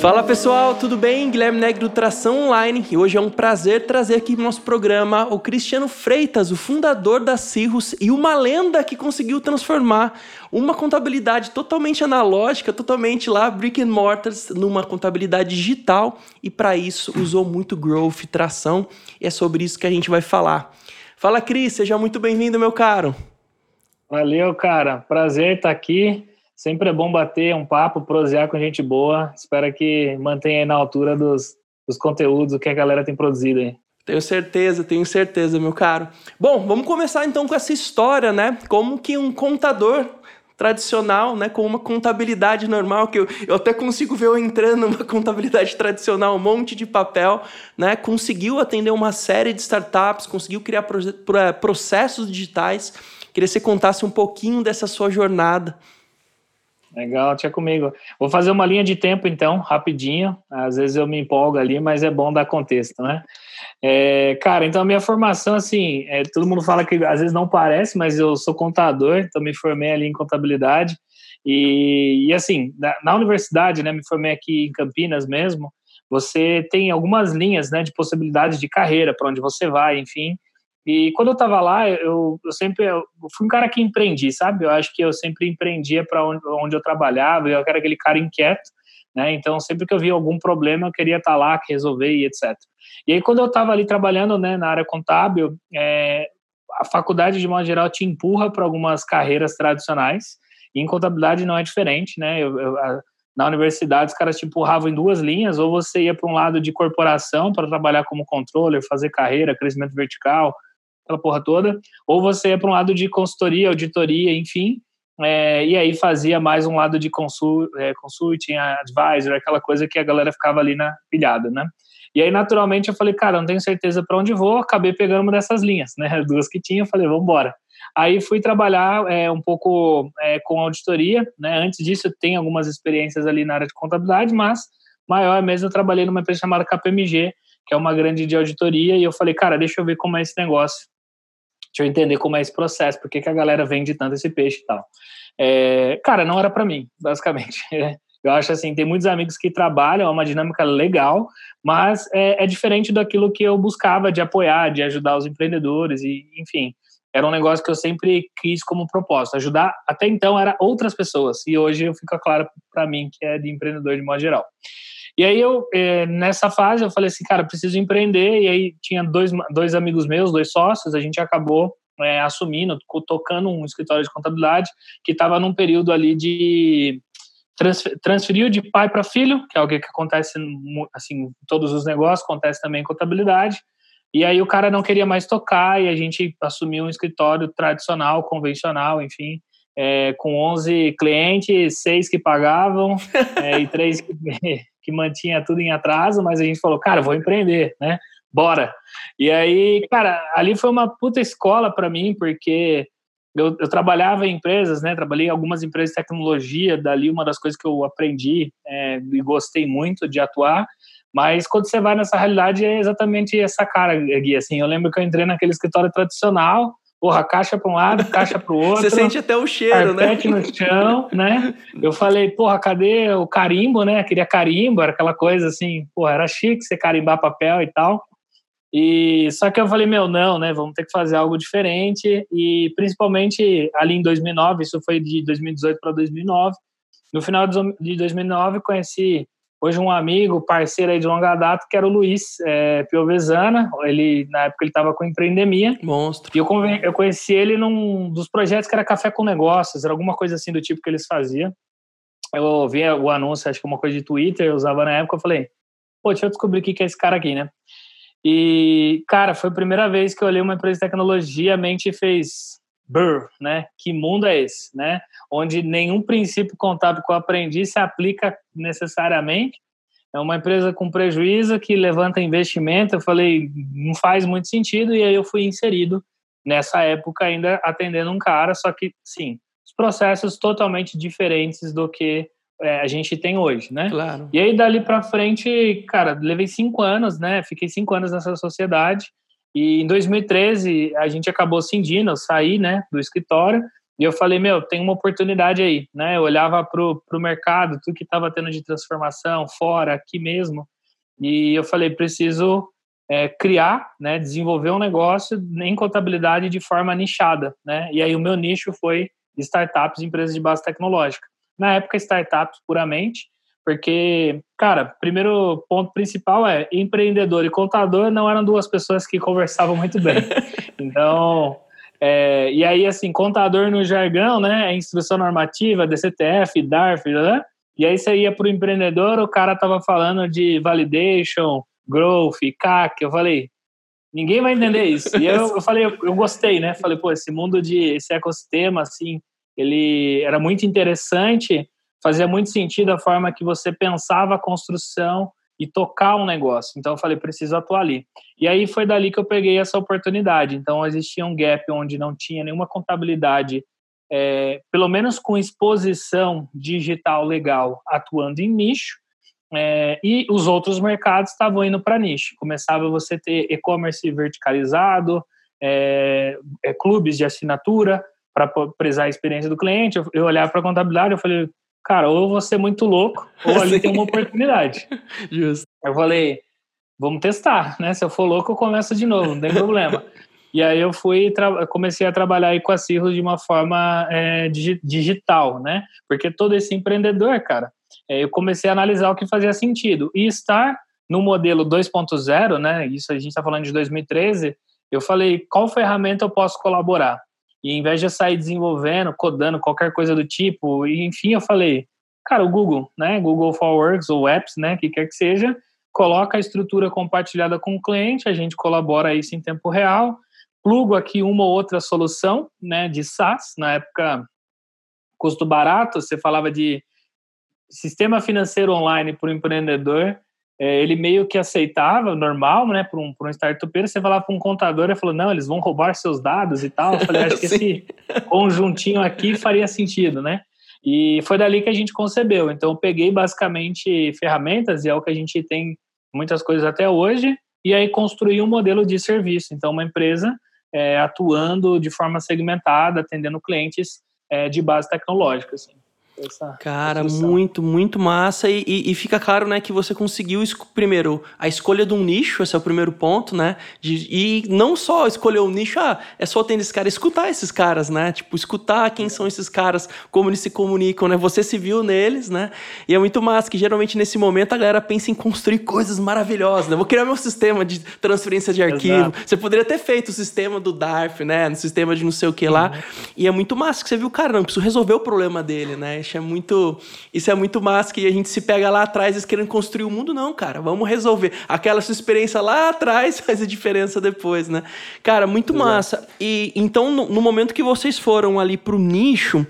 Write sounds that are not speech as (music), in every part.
Fala pessoal, tudo bem? Guilherme Negro Tração Online e hoje é um prazer trazer aqui no nosso programa o Cristiano Freitas, o fundador da Cirrus e uma lenda que conseguiu transformar uma contabilidade totalmente analógica, totalmente lá brick and mortars, numa contabilidade digital e para isso usou muito growth, tração e é sobre isso que a gente vai falar. Fala Cris, seja muito bem-vindo meu caro. Valeu cara, prazer estar aqui. Sempre é bom bater um papo, prosear com gente boa. Espero que mantenha aí na altura dos, dos conteúdos que a galera tem produzido aí. Tenho certeza, tenho certeza, meu caro. Bom, vamos começar então com essa história, né? Como que um contador tradicional, né, com uma contabilidade normal, que eu, eu até consigo ver eu entrando numa (laughs) contabilidade tradicional, um monte de papel, né, conseguiu atender uma série de startups, conseguiu criar processos digitais. Queria que você contasse um pouquinho dessa sua jornada. Legal, tinha comigo. Vou fazer uma linha de tempo, então, rapidinho. Às vezes eu me empolgo ali, mas é bom dar contexto, né? É, cara, então a minha formação, assim, é, todo mundo fala que às vezes não parece, mas eu sou contador, então me formei ali em contabilidade. E, e assim, na, na universidade, né, me formei aqui em Campinas mesmo, você tem algumas linhas, né, de possibilidades de carreira, para onde você vai, enfim. E quando eu estava lá, eu, eu sempre eu fui um cara que empreendi, sabe? Eu acho que eu sempre empreendia para onde, onde eu trabalhava, eu era aquele cara inquieto, né? Então, sempre que eu via algum problema, eu queria estar tá lá, resolver e etc. E aí, quando eu estava ali trabalhando né, na área contábil, é, a faculdade, de modo geral, te empurra para algumas carreiras tradicionais, e em contabilidade não é diferente, né? Eu, eu, a, na universidade, os caras te empurravam em duas linhas, ou você ia para um lado de corporação para trabalhar como controller, fazer carreira, crescimento vertical, aquela porra toda, ou você ia para um lado de consultoria, auditoria, enfim, é, e aí fazia mais um lado de consult, é, consulting, advisor, aquela coisa que a galera ficava ali na pilhada, né? E aí, naturalmente, eu falei, cara, não tenho certeza para onde vou, acabei pegando uma dessas linhas, né? (laughs) Duas que tinha, eu falei, vamos embora. Aí fui trabalhar é, um pouco é, com auditoria, né? Antes disso, eu tenho algumas experiências ali na área de contabilidade, mas maior mesmo, eu trabalhei numa empresa chamada KPMG, que é uma grande de auditoria, e eu falei, cara, deixa eu ver como é esse negócio deixa eu entender como é esse processo, por que, que a galera vende tanto esse peixe e tal. É, cara, não era para mim, basicamente. (laughs) Eu acho assim, tem muitos amigos que trabalham, é uma dinâmica legal, mas é, é, diferente daquilo que eu buscava de apoiar, de ajudar os empreendedores e, enfim, era um negócio que eu sempre quis como propósito, ajudar. Até então era outras pessoas e hoje fica claro para mim que é de empreendedor de modo geral. E aí eu, é, nessa fase, eu falei assim, cara, preciso empreender. E aí tinha dois, dois amigos meus, dois sócios, a gente acabou é, assumindo, tocando um escritório de contabilidade que estava num período ali de transferiu de pai para filho, que é algo que acontece assim, em todos os negócios, acontece também em contabilidade. E aí o cara não queria mais tocar e a gente assumiu um escritório tradicional, convencional, enfim, é, com 11 clientes, seis que pagavam (laughs) é, e três que, que mantinha tudo em atraso, mas a gente falou, cara, vou empreender, né? Bora. E aí, cara, ali foi uma puta escola para mim, porque eu, eu, trabalhava em empresas, né? Trabalhei em algumas empresas de tecnologia, dali uma das coisas que eu aprendi é, e gostei muito de atuar. Mas quando você vai nessa realidade é exatamente essa cara, Gui. Assim, eu lembro que eu entrei naquele escritório tradicional, porra, caixa para um lado, caixa para o (laughs) outro. Você sente até o cheiro, né? no chão, né? Eu falei, porra, cadê o carimbo, né? Queria carimbo, era aquela coisa assim, porra, era chique você carimbar papel e tal. E só que eu falei, meu, não, né? Vamos ter que fazer algo diferente. E principalmente ali em 2009, isso foi de 2018 para 2009. No final de 2009, conheci hoje um amigo, parceiro aí de longa data, que era o Luiz é, Piovesana. Ele, na época, ele estava com Empreendemia. Monstro. E eu, eu conheci ele num dos projetos que era Café com Negócios, era alguma coisa assim do tipo que eles faziam. Eu vi o anúncio, acho que uma coisa de Twitter, eu usava na época, eu falei, pô, deixa eu descobrir o que é esse cara aqui, né? E, cara, foi a primeira vez que eu olhei uma empresa de tecnologia, a mente fez Brr, né? Que mundo é esse, né? Onde nenhum princípio contábil que eu aprendi se aplica necessariamente. É uma empresa com prejuízo que levanta investimento. Eu falei, não faz muito sentido, e aí eu fui inserido nessa época ainda atendendo um cara, só que, sim, os processos totalmente diferentes do que é, a gente tem hoje, né? Claro. E aí, dali para frente, cara, levei cinco anos, né? Fiquei cinco anos nessa sociedade. E em 2013 a gente acabou cindindo, eu saí né, do escritório E eu falei, meu, tem uma oportunidade aí, né? Eu olhava pro, pro mercado, tudo que estava tendo de transformação, fora, aqui mesmo, e eu falei, preciso é, criar, né, desenvolver um negócio em contabilidade de forma nichada, né? E aí o meu nicho foi startups, empresas de base tecnológica. Na época, startups puramente, porque, cara, primeiro ponto principal é empreendedor e contador não eram duas pessoas que conversavam muito bem. (laughs) Então, é, e aí, assim, contador no jargão, né, é instrução normativa, DCTF, DARF, né? E aí você ia para o empreendedor, o cara tava falando de validation, growth, CAC, eu falei, ninguém vai entender isso. E eu, eu falei, eu, eu gostei, né? Falei, pô, esse mundo de, esse ecossistema, assim, ele era muito interessante, fazia muito sentido a forma que você pensava a construção e tocar um negócio. Então eu falei, preciso atuar ali. E aí foi dali que eu peguei essa oportunidade. Então existia um gap onde não tinha nenhuma contabilidade, é, pelo menos com exposição digital legal, atuando em nicho. É, e os outros mercados estavam indo para nicho. Começava você ter e-commerce verticalizado, é, clubes de assinatura para prezar a experiência do cliente. Eu, eu olhava para a contabilidade, eu falei, cara, ou eu vou ser muito louco, ou ali tem uma oportunidade. (laughs) Justo. Eu falei, vamos testar, né? Se eu for louco, eu começo de novo, não tem problema. (laughs) E aí eu fui comecei a trabalhar aí com a Cirrus de uma forma é, digital, né? Porque todo esse empreendedor, cara, é, eu comecei a analisar o que fazia sentido. E estar no modelo 2.0, né? Isso a gente está falando de 2013. Eu falei, qual ferramenta eu posso colaborar? E em vez de eu sair desenvolvendo, codando qualquer coisa do tipo, enfim, eu falei, cara, o Google, né? Google for Works ou Apps, né? Que quer que seja, coloca a estrutura compartilhada com o cliente, a gente colabora isso em tempo real, plugo aqui uma ou outra solução, né? De SaaS, na época custo barato, você falava de sistema financeiro online para o empreendedor, é, ele meio que aceitava, normal, né, para um, um startupeiro, você falava para um contador, ele falou, não, eles vão roubar seus dados e tal, eu falei, acho (laughs) que esse conjuntinho aqui faria sentido, né, e foi dali que a gente concebeu, então eu peguei basicamente ferramentas, e é o que a gente tem muitas coisas até hoje, e aí construí um modelo de serviço, então uma empresa é, atuando de forma segmentada, atendendo clientes é, de base tecnológica, assim essa Cara, muito, muito massa. E, e, e, fica claro, né, que você conseguiu, primeiro, a escolha de um nicho, esse é o primeiro ponto, né? De, e não só escolher um nicho, ah, é só atender esse cara, escutar esses caras, né? Tipo, escutar quem são esses caras, como eles se comunicam, né? Você se viu neles, né? E é muito massa que geralmente nesse momento a galera pensa em construir coisas maravilhosas, né? Vou criar meu sistema de transferência de arquivo. Exato. Você poderia ter feito o sistema do DARF, né? No sistema de não sei o que lá. Uhum. E é muito massa que você viu, cara, não, preciso resolver o problema dele, né? Isso é muito, isso é muito massa que a gente se pega lá atrás querendo construir o mundo, não, cara. Vamos resolver. Aquela sua experiência lá atrás (laughs) faz a diferença depois, né? Cara, muito massa. E então, no, no momento que vocês foram ali pro nicho,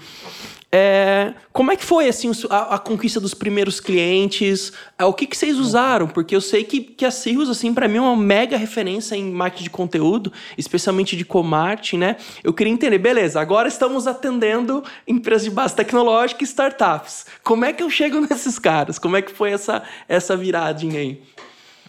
é, como é que foi assim a, a, conquista dos primeiros clientes? É, o que, que vocês usaram? Porque eu sei que, que a Cirrus, assim, para mim é uma mega referência em marketing de conteúdo, especialmente de co-marketing, né? Eu queria entender, beleza, agora estamos atendendo empresas de base tecnológica e startups. Como é que eu chego (laughs) nesses caras? Como é que foi essa, essa viradinha aí?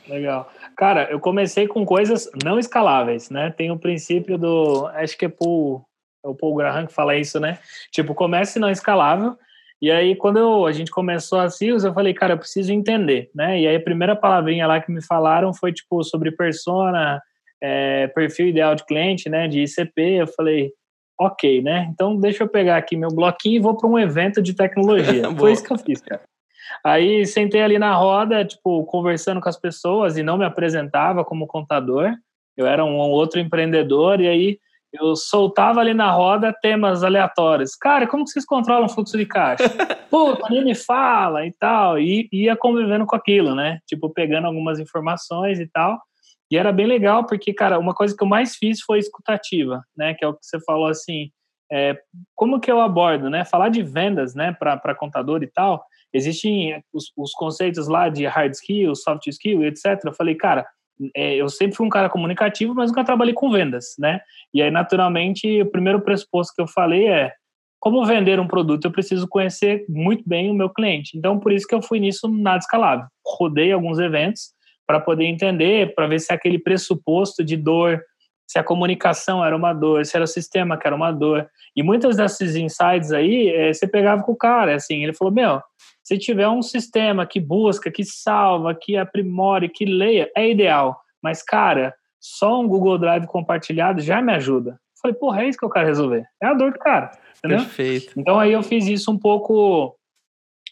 Legal. Cara, eu comecei com coisas não escaláveis, né? Tem o princípio do. Acho que é por é o Paul Graham que fala isso, né? Tipo, comece não escalável. E aí, quando eu, a gente começou a CIOS, eu falei, cara, eu preciso entender, né? E aí, a primeira palavrinha lá que me falaram foi, tipo, sobre persona, é, perfil ideal de cliente, né? De ICP. Eu falei, ok, né? Então, deixa eu pegar aqui meu bloquinho e vou para um evento de tecnologia. (laughs) foi isso que eu fiz, cara. Aí, sentei ali na roda, tipo, conversando com as pessoas e não me apresentava como contador. Eu era um outro empreendedor e aí eu soltava ali na roda temas aleatórios. Cara, como que vocês controlam o fluxo de caixa? (laughs) Pô, nem me fala e tal. E ia convivendo com aquilo, né? Tipo, pegando algumas informações e tal. E era bem legal, porque, cara, uma coisa que eu mais fiz foi escutativa, né? Que é o que você falou assim. É, como que eu abordo, né? Falar de vendas, né, para contador e tal. Existem os, os conceitos lá de hard skill, soft skill, etc. Eu falei, cara, é, eu sempre fui um cara comunicativo, mas nunca trabalhei com vendas, né? E aí, naturalmente, o primeiro pressuposto que eu falei é como vender um produto, eu preciso conhecer muito bem o meu cliente. Então, por isso que eu fui nisso nada escalável. Rodei alguns eventos para poder entender, para ver se aquele pressuposto de dor se a comunicação era uma dor, se era o sistema que era uma dor. E muitas desses insights aí, é, você pegava com o cara, assim, ele falou, meu, se tiver um sistema que busca, que salva, que aprimore, que leia, é ideal. Mas, cara, só um Google Drive compartilhado já me ajuda. Eu falei, porra, é isso que eu quero resolver. É a dor do cara, entendeu? Perfeito. Então aí eu fiz isso um pouco...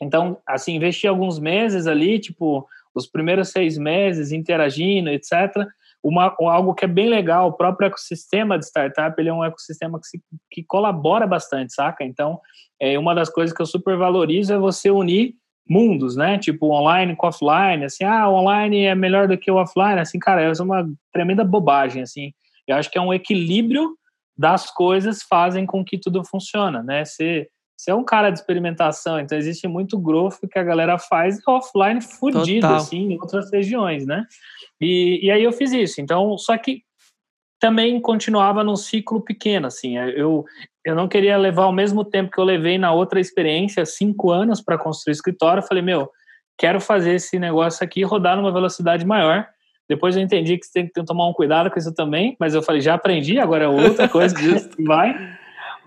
Então, assim, investi alguns meses ali, tipo, os primeiros seis meses interagindo, etc., uma, algo que é bem legal, o próprio ecossistema de startup, ele é um ecossistema que, se, que colabora bastante, saca? Então, é, uma das coisas que eu super valorizo é você unir mundos, né? Tipo, online com offline, assim, ah, online é melhor do que o offline, assim, cara, é uma tremenda bobagem, assim. Eu acho que é um equilíbrio das coisas fazem com que tudo funciona, né? Você, você é um cara de experimentação, então existe muito growth que a galera faz offline fudido, Total. assim, em outras regiões, né? E, e aí eu fiz isso. Então, só que também continuava num ciclo pequeno, assim. Eu, eu não queria levar o mesmo tempo que eu levei na outra experiência, cinco anos para construir escritório. Eu falei, meu, quero fazer esse negócio aqui rodar numa velocidade maior. Depois eu entendi que você tem que tomar um cuidado com isso também, mas eu falei, já aprendi, agora é outra (laughs) coisa vai.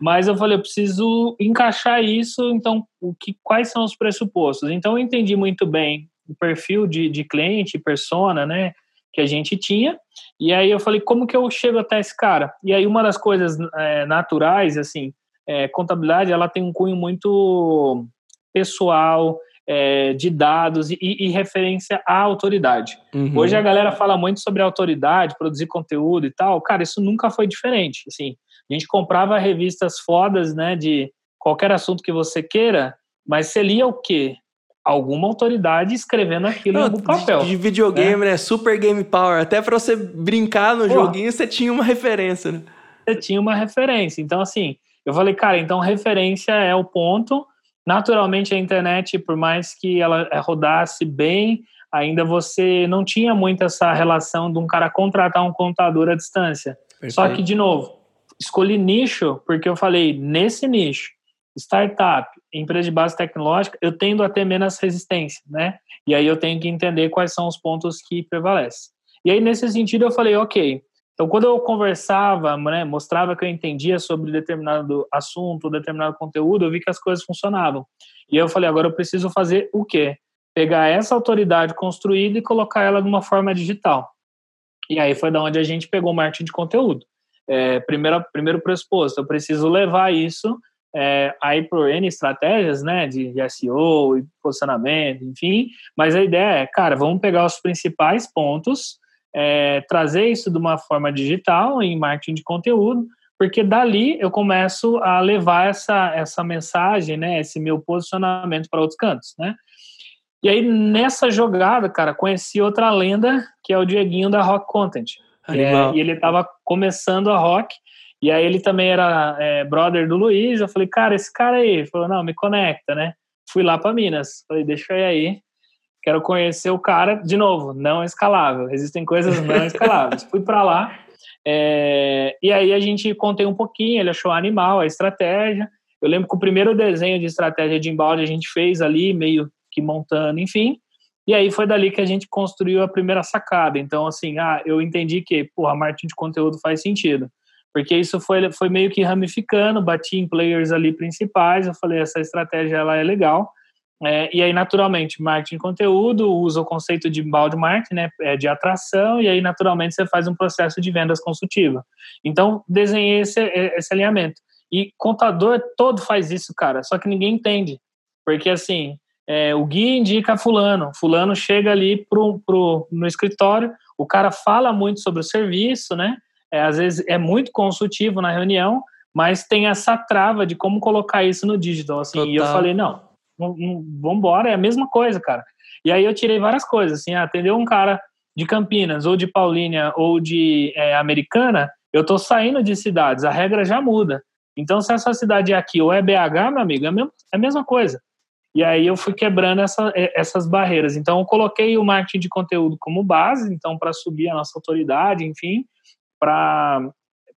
Mas eu falei, eu preciso encaixar isso, então, o que, quais são os pressupostos? Então, eu entendi muito bem o perfil de, de cliente, persona, né, que a gente tinha. E aí eu falei, como que eu chego até esse cara? E aí uma das coisas é, naturais, assim, é, contabilidade, ela tem um cunho muito pessoal, é, de dados e, e, referência à autoridade. Uhum. Hoje a galera fala muito sobre autoridade, produzir conteúdo e tal. Cara, isso nunca foi diferente. Assim, a gente comprava revistas fodas, né, de qualquer assunto que você queira, mas você lia o quê? alguma autoridade escrevendo aquilo Não, no papel. De, videogame, né? né? Super Game Power. Até para você brincar no Pô, joguinho, você tinha uma referência, né? Você tinha uma referência. Então, assim, eu falei, cara, então referência é o ponto. Naturalmente, a internet, por mais que ela eh, rodasse bem, ainda você não tinha muito essa relação de um cara contratar um contador à distância. Perfeito. Só que, de novo, escolhi nicho porque eu falei, nesse nicho, startup, empresa de base tecnológica, eu tendo a ter menos resistência, né? E aí eu tenho que entender quais são os pontos que prevalecem. E aí, nesse sentido, eu falei, ok. Então, quando eu conversava, né, mostrava que eu entendia sobre determinado assunto, determinado conteúdo, eu vi que as coisas funcionavam. E eu falei, agora eu preciso fazer o quê? Pegar essa autoridade construída e colocar ela de uma forma digital. E aí foi da onde a gente pegou o marketing de conteúdo. É, primeiro, primeiro pressuposto, eu preciso levar isso é, aí por N estratégias, né, de, de SEO e posicionamento, enfim, mas a ideia é, cara, vamos pegar os principais pontos, é, trazer isso de uma forma digital em marketing de conteúdo, porque dali eu começo a levar essa, essa mensagem, né, esse meu posicionamento para outros cantos, né. E aí, nessa jogada, cara, conheci outra lenda, que é o Dieguinho da Rock Content. É, e ele estava começando a Rock, e aí ele também era é, brother do Luiz. Eu falei, cara, esse cara aí. Ele falou, não, me conecta, né? Fui lá para Minas. Falei, deixa eu ir aí. Quero conhecer o cara, de novo, não escalável. Existem coisas não escaláveis. (laughs) Fui para lá. É, e aí a gente contei um pouquinho, ele achou animal a estratégia. Eu lembro que o primeiro desenho de estratégia de embalde a gente fez ali, meio que montando, enfim. E aí foi dali que a gente construiu a primeira sacada. Então, assim, ah, eu entendi que, porra, marketing de conteúdo faz sentido porque isso foi, foi meio que ramificando, bati em players ali principais, eu falei, essa estratégia ela é legal, é, e aí, naturalmente, marketing de conteúdo usa o conceito de balde marketing, né, é de atração, e aí, naturalmente, você faz um processo de vendas consultiva. Então, desenhei esse, esse alinhamento. E contador todo faz isso, cara, só que ninguém entende. Porque, assim, é, o guia indica fulano, fulano chega ali pro, pro, no escritório, o cara fala muito sobre o serviço, né, é, às vezes é muito consultivo na reunião, mas tem essa trava de como colocar isso no digital, assim, Total. e eu falei, não, vamos embora, é a mesma coisa, cara. E aí eu tirei várias coisas, assim, atendeu um cara de Campinas, ou de Paulínia, ou de é, Americana, eu tô saindo de cidades, a regra já muda. Então, se essa cidade é aqui ou é BH, meu amigo, é, é a mesma coisa. E aí eu fui quebrando essa, essas barreiras. Então, eu coloquei o marketing de conteúdo como base, então, para subir a nossa autoridade, enfim, para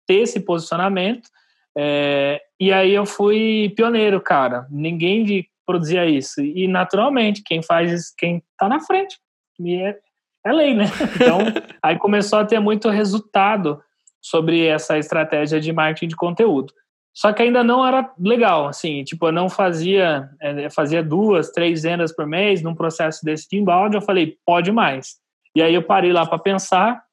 ter esse posicionamento. É, e aí eu fui pioneiro, cara. Ninguém produzia isso. E naturalmente, quem faz isso, quem tá na frente. E é, é lei, né? (laughs) Então, aí começou a ter muito resultado sobre essa estratégia de marketing de conteúdo. Só que ainda não era legal, assim, tipo, eu não fazia, é, fazia duas, três vendas por mês num processo desse de inbound, eu falei, pode mais. E aí eu parei lá para pensar,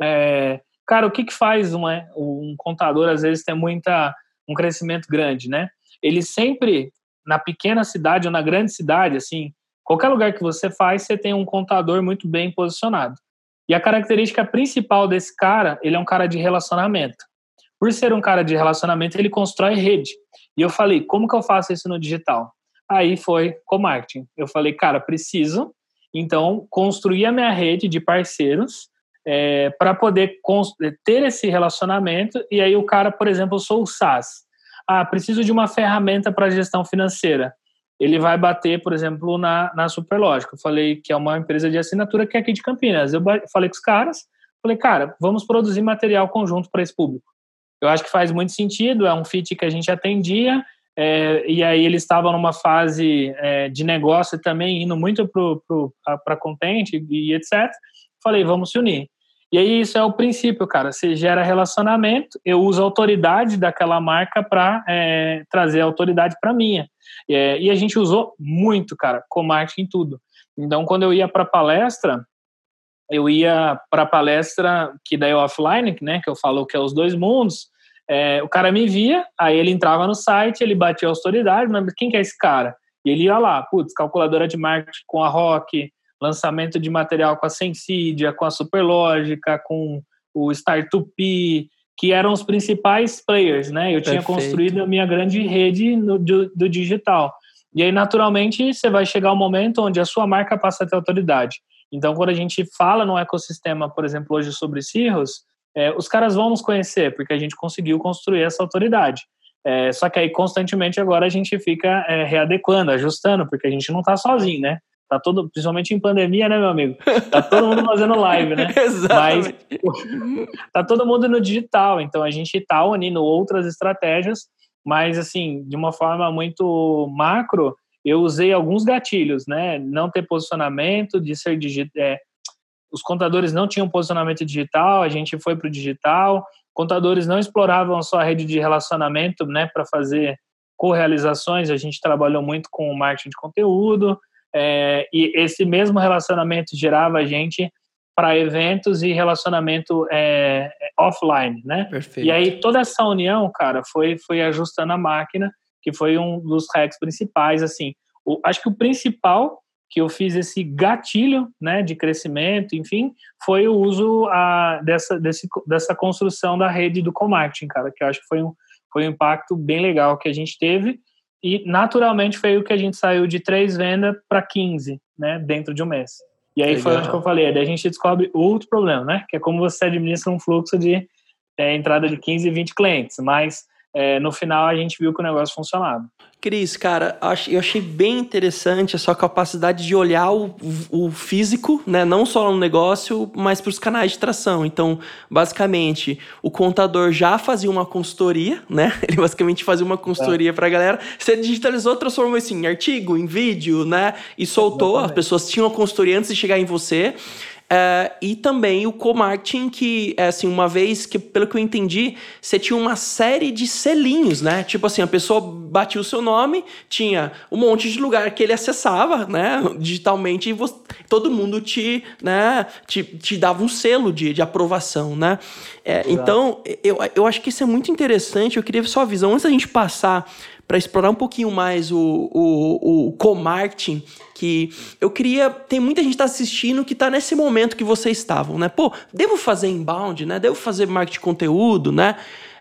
é, cara, o que que faz uma, um contador, às vezes, ter muita, um crescimento grande, né? Ele sempre, na pequena cidade ou na grande cidade, assim, qualquer lugar que você faz, você tem um contador muito bem posicionado. E a característica principal desse cara, ele é um cara de relacionamento. Por ser um cara de relacionamento, ele constrói rede. E eu falei, como que eu faço isso no digital? Aí foi com marketing. Eu falei, cara, preciso, então, construir a minha rede de parceiros é, para poder ter esse relacionamento. E aí o cara, por exemplo, eu sou o SaaS. Ah, preciso de uma ferramenta para gestão financeira. Ele vai bater, por exemplo, na, na Superlógica. Eu falei que é uma empresa de assinatura que é aqui de Campinas. Eu falei com os caras, falei, cara, vamos produzir material conjunto para esse público. Eu acho que faz muito sentido, é um fit que a gente atendia, é, e aí eles estavam numa fase é, de negócio também, indo muito para content e etc. Falei, vamos se unir. E aí isso é o princípio, cara. Você gera relacionamento, eu uso a autoridade daquela marca para é, trazer a autoridade para minha. É, e a gente usou muito, cara, com marketing tudo. Então, quando eu ia para palestra, eu ia para palestra que daí é offline, né, que eu falo que é os dois mundos. É, o cara me via, aí ele entrava no site, ele batia a autoridade, mas quem que é esse cara? E ele ia lá, putz, calculadora de marketing com a Rock, lançamento de material com a Sensidia, com a Superlógica, com o Startup, que eram os principais players, né? Eu Perfeito. tinha construído a minha grande rede no, do, do digital. E aí, naturalmente, você vai chegar um momento onde a sua marca passa a ter autoridade. Então, quando a gente fala no ecossistema, por exemplo, hoje sobre Cirrus, é, os caras vão nos conhecer, porque a gente conseguiu construir essa autoridade. É, só que aí, constantemente, agora a gente fica é, readequando, ajustando, porque a gente não está sozinho, né? Tá todo, principalmente em pandemia, né, meu amigo? Tá todo mundo (laughs) fazendo live, né? (laughs) Mas (laughs) tá todo mundo no digital, então a gente tá unindo outras estratégias, mas assim, de uma forma muito macro, eu usei alguns gatilhos, né? Não ter posicionamento, de ser digital. É, os contadores não tinham posicionamento digital, a gente foi para o digital. Contadores não exploravam só a rede de relacionamento, né, para fazer co-realizações. A gente trabalhou muito com o marketing de conteúdo. É, e esse mesmo relacionamento gerava a gente para eventos e relacionamento é, offline, né? Perfeito. E aí toda essa união, cara, foi foi ajustando a máquina, que foi um dos hacks principais, assim. O, acho que o principal que eu fiz esse gatilho, né, de crescimento, enfim, foi o uso a, dessa desse, dessa construção da rede do co-marketing, cara, que eu acho que foi um foi um impacto bem legal que a gente teve e naturalmente foi o que a gente saiu de três vendas para 15, né, dentro de um mês. E aí Legal. foi onde que eu falei, daí a gente descobre outro problema, né, que é como você administra um fluxo de é, entrada de 15 e 20 clientes, mas é, no final a gente viu que o negócio funcionava. Cris, cara, eu achei bem interessante a sua capacidade de olhar o, o físico, né? Não só no negócio, mas para os canais de tração. Então, basicamente, o contador já fazia uma consultoria, né? (laughs) Ele basicamente fazia uma consultoria é. para a galera. Você digitalizou, transformou isso em artigo, em vídeo, né? E soltou. Exatamente. As pessoas tinham a consultoria antes de chegar em você. Uh, e também o co-marketing, que, é, assim, uma vez que, pelo que eu entendi, você tinha uma série de selinhos, né? Tipo assim, a pessoa batia o seu nome, tinha um monte de lugar que ele acessava, né? Digitalmente, e você, todo mundo te, né? te, te dava um selo de, de aprovação, né? É, então, eu, eu acho que isso é muito interessante. Eu queria só a visão, antes da gente passar para explorar um pouquinho mais o, o, o co-marketing, que eu queria. Tem muita gente que tá assistindo que está nesse momento que vocês estavam, né? Pô, devo fazer inbound, né? Devo fazer marketing de conteúdo, né?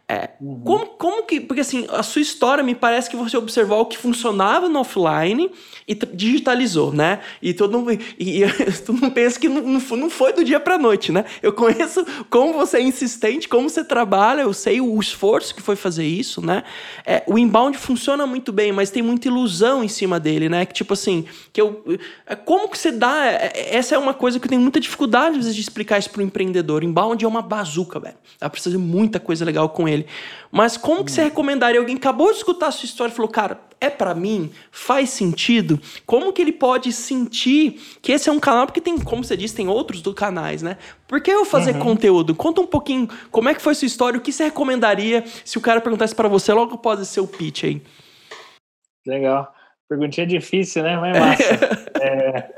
É, uhum. como, como que. Porque assim, a sua história me parece que você observou o que funcionava no offline e digitalizou, né? E todo mundo, e, e, (laughs) todo mundo pensa que não, não foi do dia pra noite, né? Eu conheço como você é insistente, como você trabalha, eu sei o esforço que foi fazer isso, né? É, o inbound funciona muito bem, mas tem muita ilusão em cima dele, né? Que tipo assim, que eu. É, como que você dá. É, essa é uma coisa que eu tenho muita dificuldade às vezes de explicar isso pro empreendedor. Inbound é uma bazuca, velho. Dá pra fazer muita coisa legal com ele. Ele. Mas como que você hum. recomendaria alguém que acabou de escutar a sua história e falou, cara, é para mim? Faz sentido? Como que ele pode sentir que esse é um canal? Porque tem, como você disse, tem outros do canais, né? Por que eu fazer uhum. conteúdo? Conta um pouquinho como é que foi sua história, o que você recomendaria se o cara perguntasse para você logo após esse seu pitch aí. Legal. Perguntinha difícil, né? Mas é massa. (laughs) é...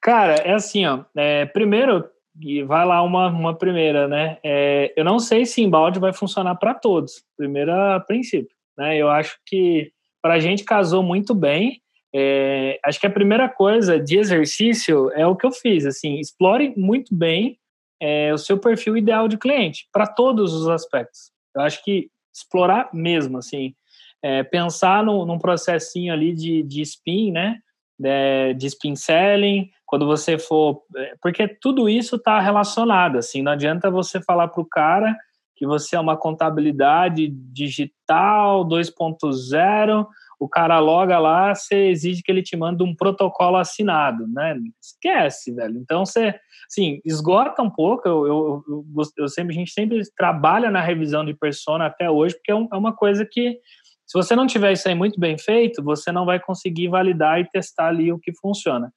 Cara, é assim, ó. É, primeiro, e vai lá uma, uma primeira, né? É, eu não sei se embalde vai funcionar para todos. Primeiro princípio, né? Eu acho que para a gente casou muito bem. É, acho que a primeira coisa de exercício é o que eu fiz. Assim, explore muito bem é, o seu perfil ideal de cliente para todos os aspectos. Eu acho que explorar mesmo, assim, é, pensar no, num processinho ali de, de spin, né? De, de quando você for. É, porque tudo isso está relacionado, assim, não adianta você falar para o cara que você é uma contabilidade digital 2.0, o cara loga lá, você exige que ele te mande um protocolo assinado, né? Esquece, velho. Então você, assim, esgota um pouco. Eu, eu, eu, eu sempre, a gente sempre trabalha na revisão de persona até hoje, porque é, um, é uma coisa que se você não tiver isso aí muito bem feito, você não vai conseguir validar e testar ali o que funciona.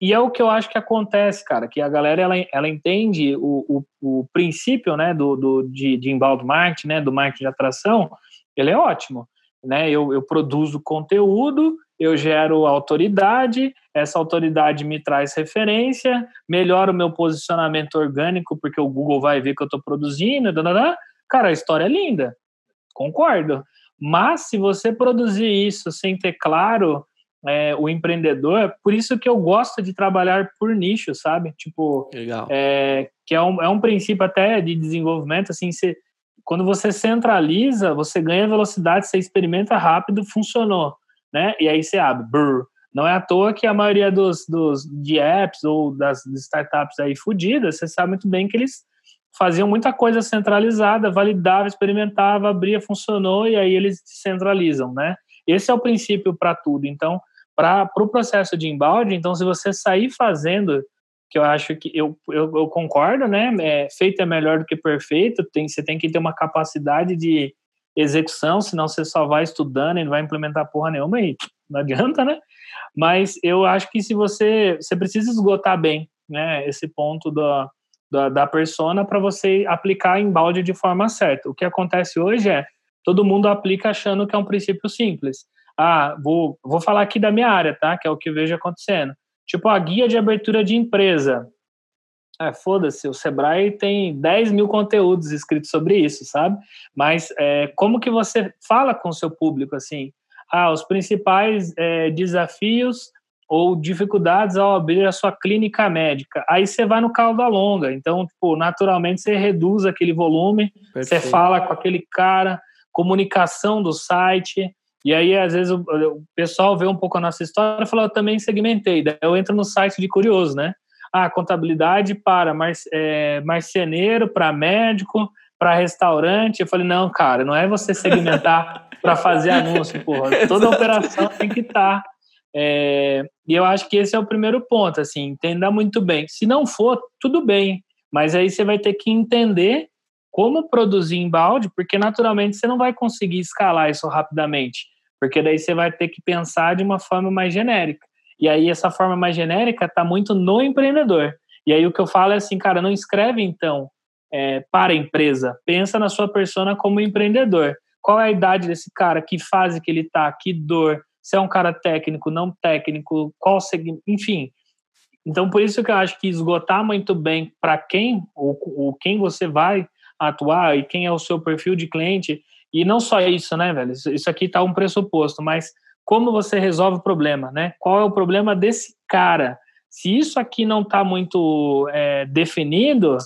E é o que eu acho que acontece, cara, que a galera ela, ela entende o, o, o princípio né, do, do, de, de inbound marketing, né, do marketing de atração, ele é ótimo. Né? Eu, eu produzo conteúdo, eu gero autoridade, essa autoridade me traz referência, melhora o meu posicionamento orgânico, porque o Google vai ver que eu estou produzindo, dadadá. cara, a história é linda, concordo. Mas se você produzir isso sem ter claro é, o empreendedor, por isso que eu gosto de trabalhar por nicho, sabe? Tipo, Legal. É, que é um, é um princípio até de desenvolvimento, assim, você, quando você centraliza, você ganha velocidade, você experimenta rápido, funcionou, né? E aí você abre, brrr. Não é à toa que a maioria dos, dos de apps ou das startups aí fodidas, você sabe muito bem que eles faziam muita coisa centralizada, validava, experimentava, abria, funcionou e aí eles centralizam, né? Esse é o princípio para tudo. Então, para o pro processo de embalde, então, se você sair fazendo, que eu acho que eu, eu, eu concordo, né? É, feito é melhor do que perfeito, tem, você tem que ter uma capacidade de execução, senão você só vai estudando e não vai implementar porra nenhuma e não adianta, né? Mas eu acho que se você você precisa esgotar bem, né, esse ponto da, da, da persona para você aplicar em balde de forma certa. O que acontece hoje é todo mundo aplica achando que é um princípio simples ah, vou, vou falar aqui da minha área, tá? Que é o que eu vejo acontecendo. Tipo, a guia de abertura de empresa. É, foda-se, o Sebrae tem 10 mil conteúdos escritos sobre isso, sabe? Mas é, como que você fala com o seu público, assim? Ah, os principais é, desafios ou dificuldades ao abrir a sua clínica médica. Aí você vai no caldo da longa. Então, tipo, naturalmente você reduz aquele volume, Perfeito. você fala com aquele cara, comunicação do site, e aí, às vezes, o, o, pessoal vê um pouco a nossa história e fala, eu também segmentei. Daí eu entro no site de curioso, né? Ah, contabilidade para mar, é, marceneiro, para médico, para restaurante. Eu falei, não, cara, não é você segmentar para fazer anúncio, porra. Toda (laughs) operação tem que estar. Tá. É, e eu acho que esse é o primeiro ponto, assim, entenda muito bem. Se não for, tudo bem, mas aí você vai ter que entender como produzir em balde, porque naturalmente você não vai conseguir escalar isso rapidamente porque daí você vai ter que pensar de uma forma mais genérica. E aí essa forma mais genérica está muito no empreendedor. E aí o que eu falo é assim, cara, não escreve então é, para a empresa, pensa na sua persona como empreendedor. Qual é a idade desse cara? Que fase que ele está? Que dor? Se é um cara técnico, não técnico? Qual segmento? Enfim. Então por isso que eu acho que esgotar muito bem para quem ou, ou quem você vai atuar e quem é o seu perfil de cliente e não só isso, né, velho? Isso aqui tá um pressuposto, mas como você resolve o problema, né? Qual é o problema desse cara? Se isso aqui não tá muito é, definido,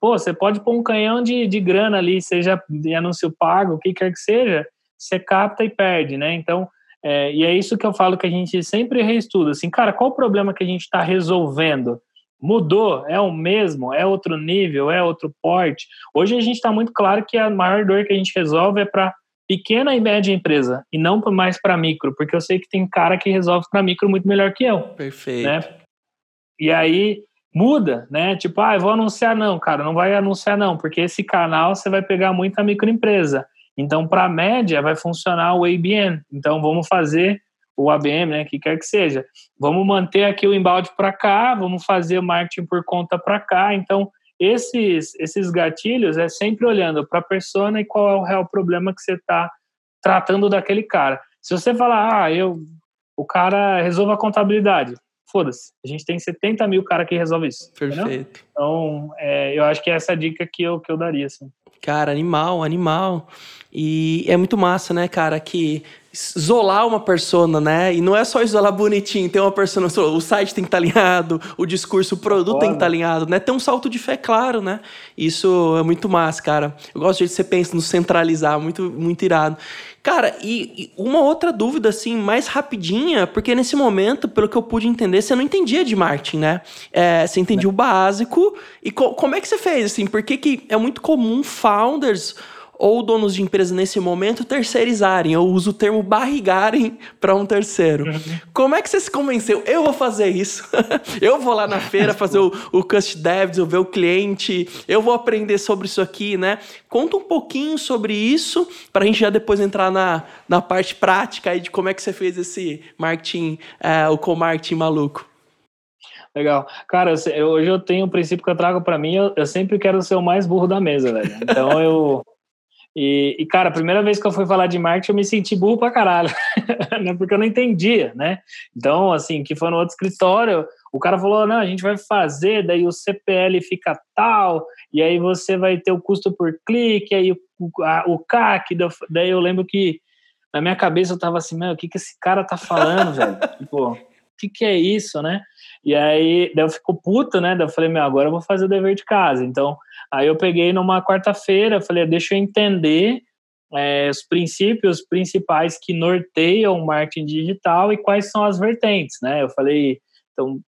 pô, você pode pôr um canhão de, de grana ali, seja de anúncio pago, o que quer que seja, você capta e perde, né? Então, é, e é isso que eu falo que a gente sempre reestuda, assim, cara, qual o problema que a gente está resolvendo? Mudou? É o mesmo? É outro nível? É outro porte? Hoje a gente está muito claro que a maior dor que a gente resolve é para pequena e média empresa e não mais para micro, porque eu sei que tem cara que resolve para micro muito melhor que eu. Perfeito. Né? E aí, muda, né? Tipo, ah, eu vou anunciar não, cara, não vai anunciar não, porque esse canal você vai pegar muita microempresa. Então, para a média, vai funcionar o ABN. Então, vamos fazer o ABM, né, que quer que seja. Vamos manter aqui o embalde para cá, vamos fazer o marketing por conta para cá. Então, esses, esses gatilhos é sempre olhando para a persona e qual é o real problema que você está tratando daquele cara. Se você falar, ah, eu, o cara resolve a contabilidade, foda-se, a gente tem 70 mil cara que resolve isso. Perfeito. Entendeu? Então, é, eu acho que essa é a dica que eu, que eu daria, assim. Cara, animal, animal. E é muito massa, né, cara, que isolar uma persona, né? E não é só isolar bonitinho, tem uma persona, o site tem que estar tá alinhado, o discurso, o produto tem que estar tá alinhado, né? Tem um salto de fé claro, né? Isso é muito massa, cara. Eu gosto de você pensa no centralizar, muito, muito irado. Cara, e, e, uma outra dúvida, assim, mais rapidinha, porque nesse momento, pelo que eu pude entender, você não entendia de marketing, né? É, você entendia o básico. E co como é que você fez, assim? Porque que é muito comum founders ou donos de empresa nesse momento terceirizarem. Eu uso o termo barrigarem para um terceiro. Uhum. Como é que você se convenceu? Eu vou fazer isso. (laughs) eu vou lá na feira fazer o, o Cust Devs, eu ver o cliente, eu vou aprender sobre isso aqui, né? Conta um pouquinho sobre isso para a gente já depois entrar na, na parte prática aí de como é que você fez esse marketing, é, o co-marketing maluco. Legal. Cara, hoje eu tenho um princípio que eu trago para mim, eu, eu, sempre quero ser o mais burro da mesa, velho. Então eu e, e, cara, a primeira vez que eu fui falar de marketing, eu me senti burro pra caralho, (laughs) né? Porque eu não entendia, né? Então, assim, que foi no outro escritório, o cara falou, não, a gente vai fazer, daí o CPL fica tal, e aí você vai ter o custo por clique, aí o, a, o CAC, daí eu lembro que na minha cabeça eu tava assim, meu, o que que esse cara tá falando, velho? (laughs) Tipo, o que que é isso, né? E aí, daí eu fico puto, né? Daí eu falei, meu, agora eu vou fazer o dever de casa. Então, Aí eu peguei numa quarta-feira, falei, deixa eu entender é, os princípios principais que norteiam o marketing digital e quais são as vertentes, né? Eu falei, então,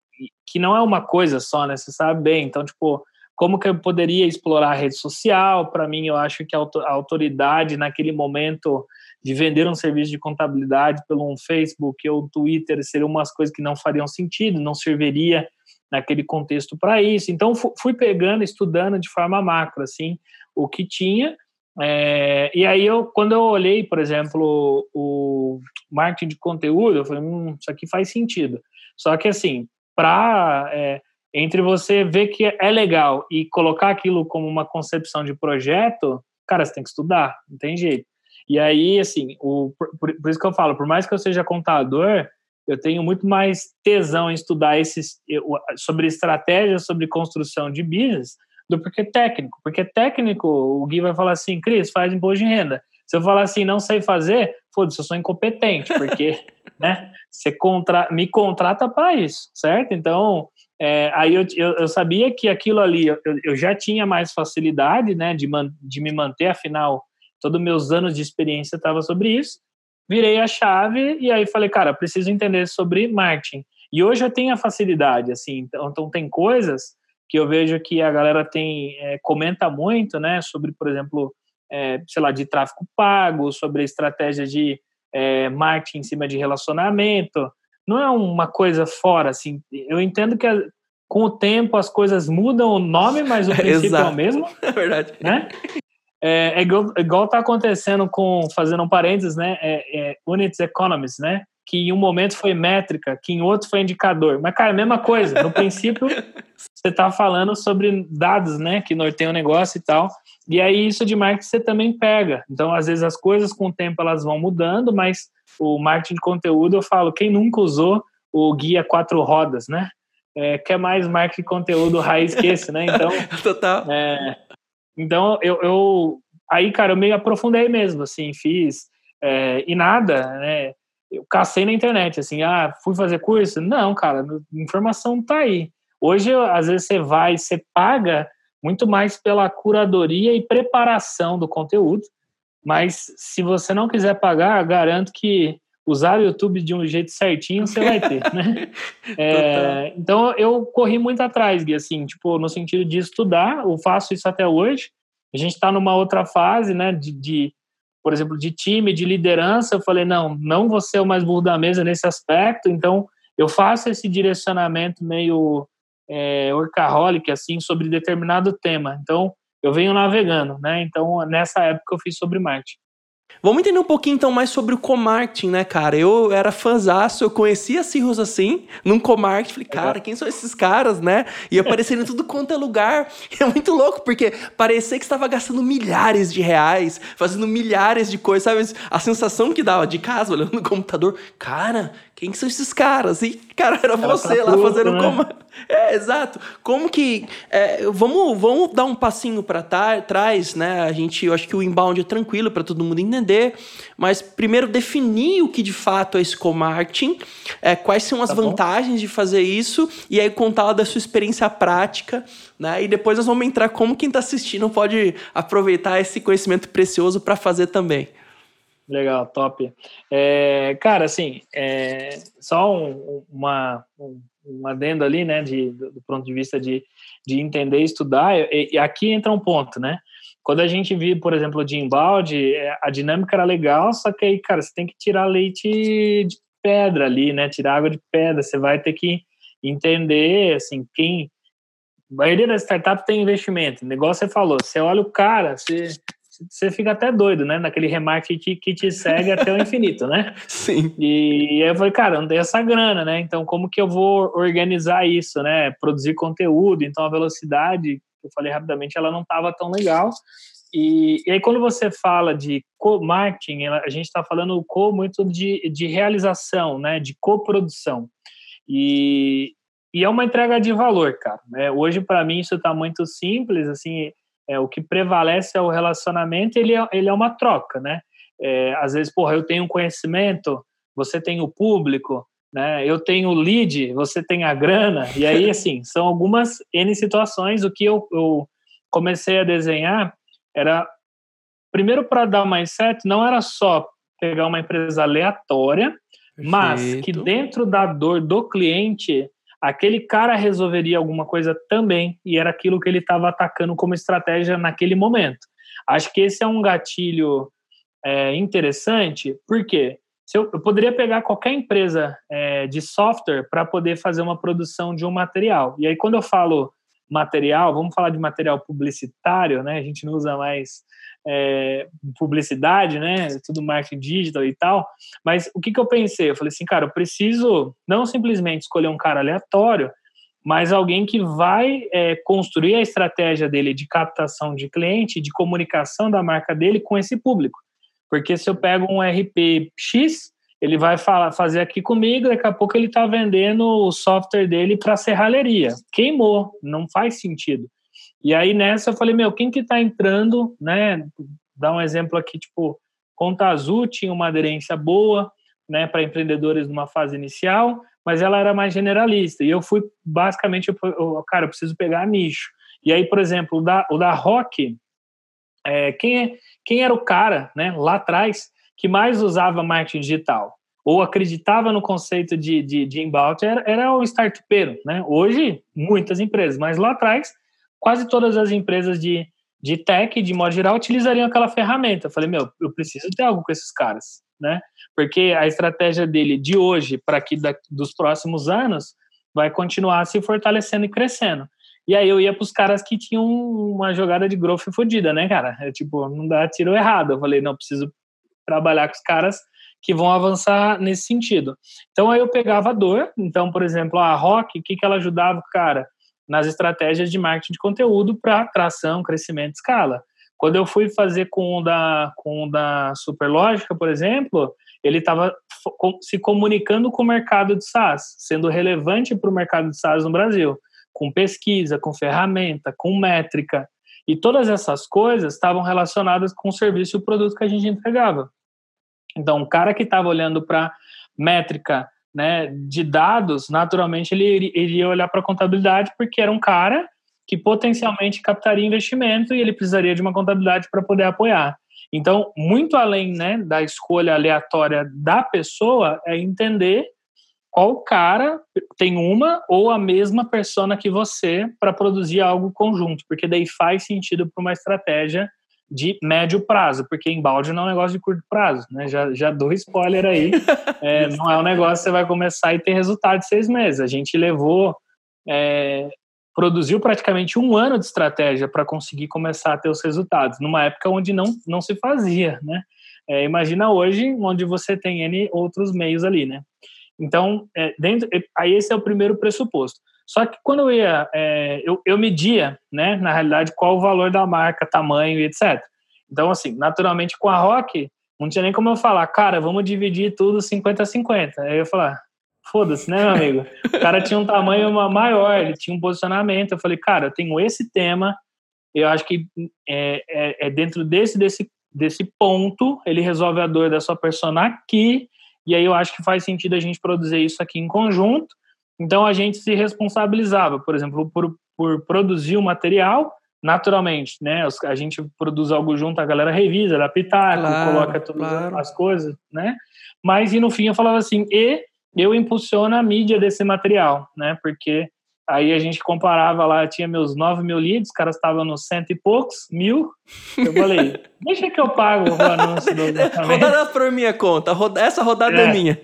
que não é uma coisa só, né? Você sabe bem. Então, tipo, como que eu poderia explorar a rede social? Para mim, eu acho que a autoridade naquele momento de vender um serviço de contabilidade pelo um Facebook ou Twitter seriam umas coisas que não fariam sentido, não serviria naquele contexto para isso. Então fui pegando, estudando de forma macro assim o que tinha. É, e aí eu, quando eu olhei, por exemplo, o marketing de conteúdo, eu falei, hum, isso aqui faz sentido. Só que assim, para é, entre você ver que é legal e colocar aquilo como uma concepção de projeto, cara, você tem que estudar, não tem jeito. E aí, assim, o, por, por isso que eu falo, por mais que eu seja contador, eu tenho muito mais tesão em estudar esses sobre estratégia, sobre construção de business, do que técnico. Porque técnico, o Gui vai falar assim, Cris, faz imposto de renda. Se eu falar assim, não sei fazer, foda-se, eu sou incompetente, porque (laughs) né, você contra, me contrata para isso, certo? Então, é, aí eu, eu, eu, sabia que aquilo ali, eu, eu já tinha mais facilidade né, de, man, de me manter, afinal, todos meus anos de experiência estava sobre isso virei a chave e aí falei, cara, preciso entender sobre marketing. E hoje eu tenho a facilidade, assim, então, então tem coisas que eu vejo que a galera tem é, comenta muito, né, sobre, por exemplo, é, sei lá, de tráfego pago, sobre estratégia de é, marketing em cima de relacionamento. Não é uma coisa fora, assim. Eu entendo que a, com o tempo as coisas mudam o nome, mas o (laughs) princípio é o mesmo. (laughs) É verdade. Né? É, é igual, igual tá acontecendo com, fazendo um parênteses, né? É, é, Units Economics, né? Que em um momento foi métrica, que em outro foi indicador. Mas, cara, mesma coisa. No princípio, (laughs) você tá falando sobre dados, né? Que norteiam o negócio e tal. E aí, isso de marketing você também pega. Então, às vezes, as coisas com o tempo elas vão mudando, mas o marketing de conteúdo, eu falo, quem nunca usou o guia quatro rodas, né? É, quer mais marketing de conteúdo raiz que esse, né? Então, (laughs) Total. É, então, eu, eu aí, cara, eu meio aprofundei mesmo, assim, fiz é, e nada, né? Eu cacei na internet, assim, ah, fui fazer curso? Não, cara, informação tá aí. Hoje, às vezes, você vai, você paga muito mais pela curadoria e preparação do conteúdo, mas se você não quiser pagar, garanto que usar o YouTube de um jeito certinho você vai ter, né? (laughs) É, então eu corri muito atrás, Gui, assim, tipo, no sentido de estudar, eu faço isso até hoje. A gente está numa outra fase, né, de, de, por exemplo, de time, de liderança. Eu falei, não, não vou ser o mais burro da mesa nesse aspecto, então eu faço esse direcionamento meio é, workaholic, assim, sobre determinado tema. Então, eu venho navegando, né? Então, nessa época eu fiz sobre marketing. Vamos entender um pouquinho então mais sobre o co-marketing, né, cara? Eu era fãzaço, eu conhecia Cirrus assim, num co-marketing, falei, cara, quem são esses caras, né? E aparecendo em tudo quanto é lugar. E (laughs) é muito louco, porque parecia que estava gastando milhares de reais, fazendo milhares de coisas, sabe? A sensação que dava de casa, olhando no computador, cara, quem que são esses caras? E, cara, era você lá fazendo né? como. É, exato. Como que. É, vamos, vamos dar um passinho para trás, né? A gente, eu acho que o inbound é tranquilo para todo mundo entender, mas primeiro definir o que de fato é esse co-marketing, é, quais são as tá vantagens de fazer isso, e aí contar da sua experiência prática, né? E depois nós vamos entrar como quem está assistindo pode aproveitar esse conhecimento precioso para fazer também. Legal, top. É, cara, assim, é, só um, uma, um, adendo ali, né, de, do ponto de vista de, de entender e estudar, e, e aqui entra um ponto, né? Quando a gente viu, por exemplo, de embalde, é, a dinâmica era legal, só que aí, cara, você tem que tirar leite de pedra ali, né? Tirar água de pedra, você vai ter que entender, assim, quem... A maioria das startups tem investimento. O negócio você falou, você olha o cara, você você fica até doido, né? Naquele remarketing que, que te segue até o infinito, né? (laughs) Sim. E, aí eu falei, cara, não tem essa grana, né? Então, como que eu vou organizar isso, né? Produzir conteúdo. Então, a velocidade, eu falei rapidamente, ela não estava tão legal. E, e, aí, quando você fala de co-marketing, a gente está falando co muito de, de realização, né? De coprodução. E, e é uma entrega de valor, cara. Né? Hoje, para mim, isso está muito simples, assim é, o que prevalece é o relacionamento, ele é, ele é uma troca, né? É, às vezes, porra, eu tenho conhecimento, você tem o público, né? Eu tenho o lead, você tem a grana, e aí, (laughs) assim, são algumas N situações. O que eu, eu comecei a desenhar era, primeiro, para dar mais certo, não era só pegar uma empresa aleatória, Perfeito. mas que dentro da dor do cliente aquele cara resolveria alguma coisa também e era aquilo que ele estava atacando como estratégia naquele momento. Acho que esse é um gatilho é, interessante, porque se eu, eu, poderia pegar qualquer empresa é, de software para poder fazer uma produção de um material. E aí, quando eu falo material, vamos falar de material publicitário, né? A gente não usa mais é, publicidade, né? Tudo marketing digital e tal. Mas o que, que eu pensei? Eu falei assim, cara, eu preciso não simplesmente escolher um cara aleatório, mas alguém que vai é, construir a estratégia dele de captação de cliente, de comunicação da marca dele com esse público. Porque se eu pego um RP X, ele vai falar, fazer aqui comigo, daqui a pouco ele está vendendo o software dele para serralheria. Queimou, não faz sentido. E aí nessa eu falei, meu, quem que tá entrando, né? Dá um exemplo aqui, tipo, Conta Azul tinha uma aderência boa, né, para empreendedores numa fase inicial, mas ela era mais generalista. E eu fui basicamente, eu, cara, eu preciso pegar nicho. E aí, por exemplo, o da, o da Rock, é, quem, é, quem era o cara, né, lá atrás, que mais usava marketing digital? Ou acreditava no conceito de, de, de inbound, era, era o startupeiro, né? Hoje, muitas empresas, mas lá atrás, quase todas as empresas de, de tech, de modo geral, utilizariam aquela ferramenta. Eu falei, meu, eu preciso ter algo com esses caras, né? Porque a estratégia dele de hoje para aqui da, dos próximos anos vai continuar se fortalecendo e crescendo. E aí eu ia para os caras que tinham uma jogada de growth fodida, né, cara? É, tipo, não dá tiro errado. Eu falei, não, preciso trabalhar com os caras que vão avançar nesse sentido. Então aí eu pegava a dor. Então, por exemplo, a Rock, o que, que ela ajudava o cara? Nas estratégias de marketing de conteúdo para atração, crescimento, escala. Quando eu fui fazer com o da, com o da Superlógica, por exemplo, ele estava se comunicando com o mercado de SaaS, sendo relevante para o mercado de SaaS no Brasil, com pesquisa, com ferramenta, com métrica. E todas essas coisas estavam relacionadas com o serviço e o produto que a gente entregava. Então, o cara que estava olhando para métrica né, de dados, naturalmente ele iria olhar para a contabilidade porque era um cara que potencialmente captaria investimento e ele precisaria de uma contabilidade para poder apoiar. Então, muito além né, da escolha aleatória da pessoa, é entender qual cara tem uma ou a mesma persona que você para produzir algo conjunto, porque daí faz sentido para uma estratégia de médio prazo, porque embalde não é um negócio de curto prazo, né? Já, já dou spoiler aí. (laughs) É, não é um negócio que você vai começar e ter resultado de seis meses. A gente levou é, produziu praticamente um ano de estratégia para conseguir começar a ter os resultados, numa época onde não, não se fazia, né? É, imagina hoje, onde você tem N outros meios ali, né? Então, é, dentro, aí esse é o primeiro pressuposto. Só que quando eu ia, é, eu, eu media, né, na realidade, qual o valor da marca, tamanho e etc. Então, assim, naturalmente com a Rock, não tinha nem como eu falar, cara, vamos dividir tudo 50-50. Aí eu ia falar, foda-se, né, meu amigo? (laughs) O cara tinha um tamanho maior, ele tinha um posicionamento. Eu falei, cara, eu tenho esse tema, eu acho que é, é, é dentro desse, desse, desse ponto, ele resolve a dor da sua persona aqui, e aí eu acho que faz sentido a gente produzir isso aqui em conjunto. Então a gente se responsabilizava, por exemplo, por, por produzir o material, naturalmente, né? A gente produz algo junto, a galera revisa, dá pitaco, claro, coloca todas claro. as coisas, né? Mas e no fim eu falava assim, e eu impulsiono a mídia desse material, né? Porque aí a gente comparava lá, tinha meus 9 mil leads, os caras estavam nos cento e poucos, mil. Eu falei, deixa que eu pago o anúncio do (laughs) Rodada por minha conta, essa rodada é, é minha.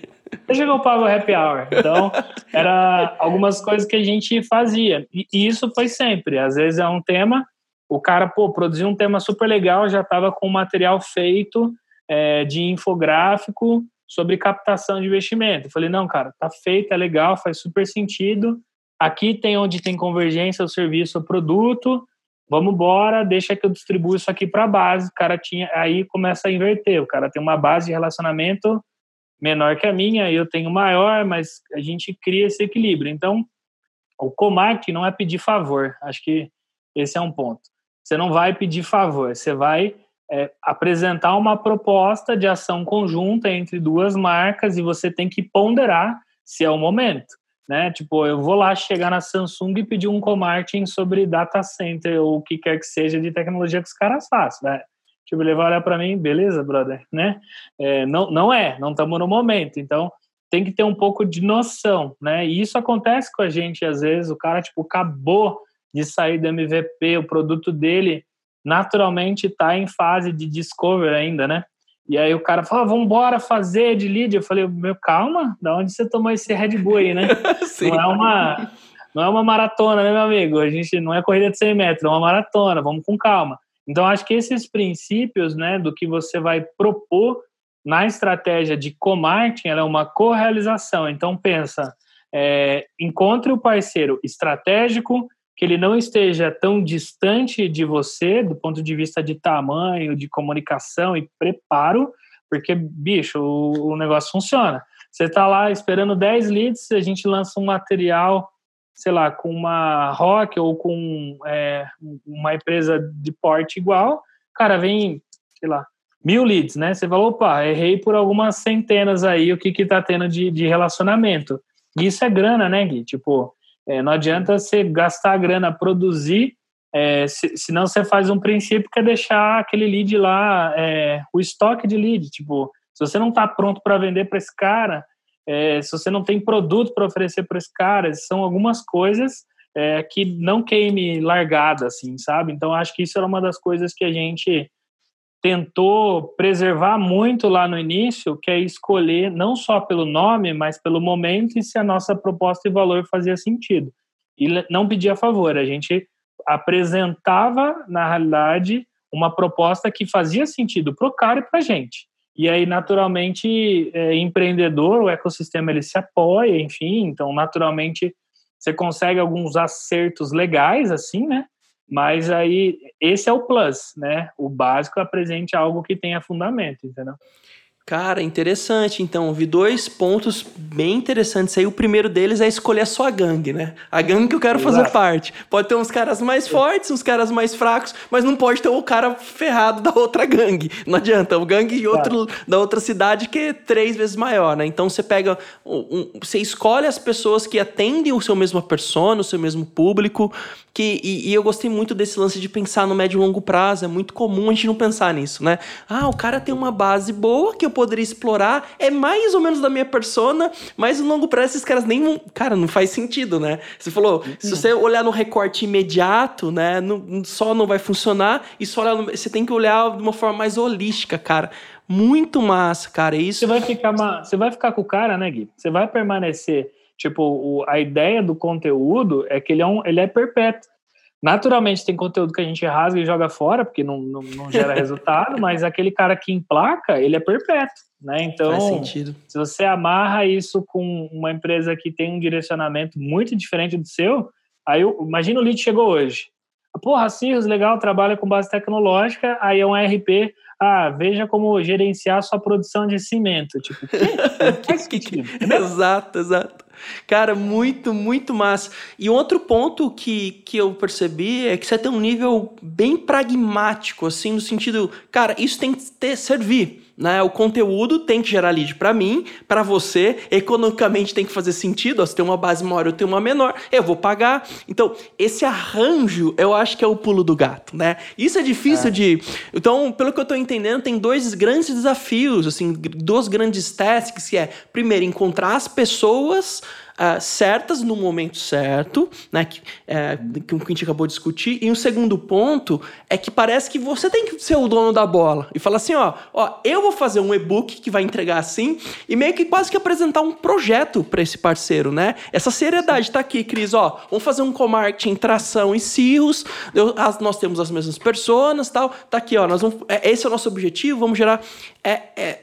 Eu pago o happy hour. Então, era algumas coisas que a gente fazia. E isso foi sempre. Às vezes é um tema, o cara, pô, produziu um tema super legal, já estava com material feito é, de infográfico sobre captação de investimento. Eu falei, não, cara, tá feito, é legal, faz super sentido. Aqui tem onde tem convergência o serviço o produto. Vamos embora, deixa que eu distribuo isso aqui para a base. O cara tinha, aí começa a inverter. O cara tem uma base de relacionamento menor que a minha, eu tenho maior, mas a gente cria esse equilíbrio. Então, o comarketing não é pedir favor. Acho que esse é um ponto. Você não vai pedir favor, você vai é, apresentar uma proposta de ação conjunta entre duas marcas e você tem que ponderar se é o momento. Né? Tipo, eu vou lá chegar na Samsung e pedir um comarketing sobre data center ou o que quer que seja de tecnologia que os caras façam. Né? Tipo, ele vai olhar para mim, beleza, brother, né? É, não, não é, não estamos no momento. Então, tem que ter um pouco de noção, né? E isso acontece com a gente às vezes. O cara, tipo, acabou de sair do MVP, o produto dele naturalmente está em fase de discover ainda, né? E aí o cara fala, vamos embora fazer de lead. Eu falei, meu, calma, da onde você tomou esse Red Bull aí, né? (laughs) não é uma não é uma maratona, né, meu amigo? A gente não é corrida de 100 metros, é uma maratona, vamos com calma. Então, acho que esses princípios né, do que você vai propor na estratégia de co-marketing, ela é uma co-realização. Então, pensa, é, encontre o parceiro estratégico, que ele não esteja tão distante de você, do ponto de vista de tamanho, de comunicação e preparo, porque, bicho, o, o negócio funciona. Você está lá esperando 10 leads, a gente lança um material sei lá, com uma rock ou com é, uma empresa de porte igual, cara, vem, sei lá, mil leads, né? Você falou, opa, errei por algumas centenas aí, o que que tá tendo de, de relacionamento. E isso é grana, né, Gui? Tipo, é, não adianta você gastar grana, produzir, é, se, senão você faz um princípio que é deixar aquele lead lá, é, o estoque de lead, tipo, se você não tá pronto para vender para esse cara, é, se você não tem produto para oferecer para esse cara, são algumas coisas é, que não queime largada, assim, sabe? Então, acho que isso era uma das coisas que a gente tentou preservar muito lá no início, que é escolher não só pelo nome, mas pelo momento e se a nossa proposta e valor fazia sentido. E não pedia favor, a gente apresentava, na realidade, uma proposta que fazia sentido para o cara e para a gente. E aí, naturalmente, é, empreendedor, o ecossistema ele se apoia, enfim, então, naturalmente, você consegue alguns acertos legais, assim, né? Mas aí, esse é o plus, né? O básico apresente algo que tenha fundamento, entendeu? Cara, interessante. Então, vi dois pontos bem interessantes aí. O primeiro deles é escolher a sua gangue, né? A gangue que eu quero Exato. fazer parte. Pode ter uns caras mais fortes, uns caras mais fracos, mas não pode ter o cara ferrado da outra gangue. Não adianta. O gangue de outro, da outra cidade que é três vezes maior, né? Então, você pega. Um, você escolhe as pessoas que atendem o seu mesmo persona, o seu mesmo público. Que, e, e eu gostei muito desse lance de pensar no médio e longo prazo. É muito comum a gente não pensar nisso, né? Ah, o cara tem uma base boa que eu poderia explorar, é mais ou menos da minha persona, mas no longo prazo esses caras nem. Cara, não faz sentido, né? Você falou, se você olhar no recorte imediato, né, não, só não vai funcionar, e só olhar no, você tem que olhar de uma forma mais holística, cara. Muito massa, cara. Isso. Você vai ficar, uma, você vai ficar com o cara, né, Gui? Você vai permanecer Tipo, o, a ideia do conteúdo é que ele é, um, ele é perpétuo. Naturalmente, tem conteúdo que a gente rasga e joga fora, porque não, não, não gera resultado, (laughs) mas aquele cara que emplaca, ele é perpétuo. Né? Então, se você amarra isso com uma empresa que tem um direcionamento muito diferente do seu, aí eu, imagina o lead chegou hoje. Porra, Cirrus, legal, trabalha com base tecnológica, aí é um RP, ah, veja como gerenciar sua produção de cimento. Tipo, (laughs) que, (laughs) que, exato, exato. Cara, muito, muito massa. E outro ponto que, que eu percebi é que você tem um nível bem pragmático, assim, no sentido, cara, isso tem que ter, servir. Né? O conteúdo tem que gerar lead para mim, para você, economicamente tem que fazer sentido. Ó, se tem uma base maior, eu tenho uma menor, eu vou pagar. Então, esse arranjo, eu acho que é o pulo do gato, né? Isso é difícil é. de. Então, pelo que eu estou entendendo, tem dois grandes desafios, assim, dois grandes tasks, que é, primeiro, encontrar as pessoas uh, certas no momento certo, né, que, é, que a gente acabou de discutir. E um segundo ponto é que parece que você tem que ser o dono da bola e falar assim, ó, ó, eu vou fazer um e-book que vai entregar assim e meio que quase que apresentar um projeto para esse parceiro, né? Essa seriedade está aqui, Cris, ó, vamos fazer um co-marketing, tração e cirros, eu, as, nós temos as mesmas pessoas, tal, tá aqui, ó, nós vamos, é, esse é o nosso objetivo, vamos gerar, é, é,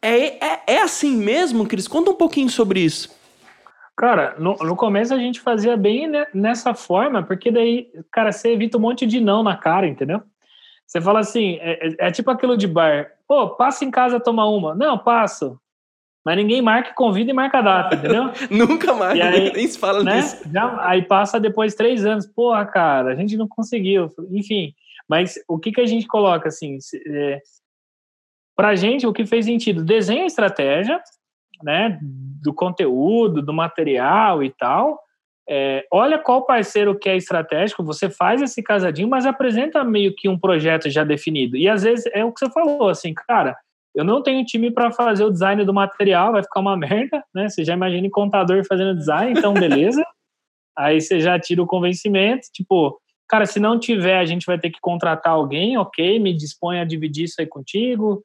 é, é, é assim mesmo, Cris? Conta um pouquinho sobre isso. Cara, no, no começo a gente fazia bem nessa forma, porque daí, cara, você evita um monte de não na cara, entendeu? Você fala assim, é, é, é tipo aquilo de bar. Pô, passa em casa tomar uma. Não, passo. Mas ninguém marca, convida e marca a data, entendeu? (laughs) Nunca mais, aí, nem se fala né? nisso. Já, aí passa depois três anos. Porra, cara, a gente não conseguiu. Enfim, mas o que, que a gente coloca assim? É, pra gente, o que fez sentido? Desenha a estratégia, né, do conteúdo, do material e tal. É, olha qual parceiro que é estratégico, você faz esse casadinho, mas apresenta meio que um projeto já definido. E às vezes é o que você falou, assim, cara, eu não tenho time para fazer o design do material, vai ficar uma (laughs) merda, né? Você já imagina contador fazendo design, então beleza. (laughs) Aí você já tira o convencimento, tipo, cara, se não tiver, a gente vai ter que contratar alguém, ok, me dispõe a dividir isso aí contigo.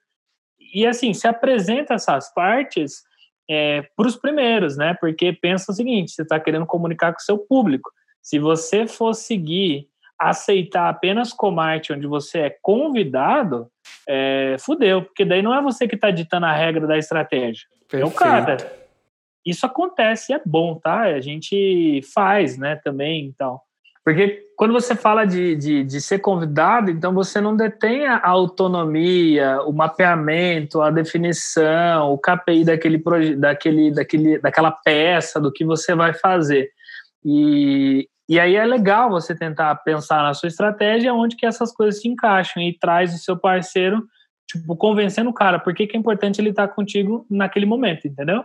E assim, se apresenta essas partes é, para os primeiros, né? Porque pensa o seguinte: você está querendo comunicar com o seu público. Se você for seguir, aceitar apenas comarte onde você é convidado, é, fudeu, porque daí não é você que está ditando a regra da estratégia. Perfeito. É o cara. Isso acontece, é bom, tá? A gente faz, né, também, então. Porque quando você fala de, de, de, ser convidado, então você não detém a autonomia, o mapeamento, a definição, o KPI daquele, daquele, daquele, daquela peça, do que você vai fazer. E, e aí é legal você tentar pensar na sua estratégia onde que essas coisas se encaixam e traz o seu parceiro, tipo, convencendo o cara por que, que é importante ele estar contigo naquele momento, entendeu?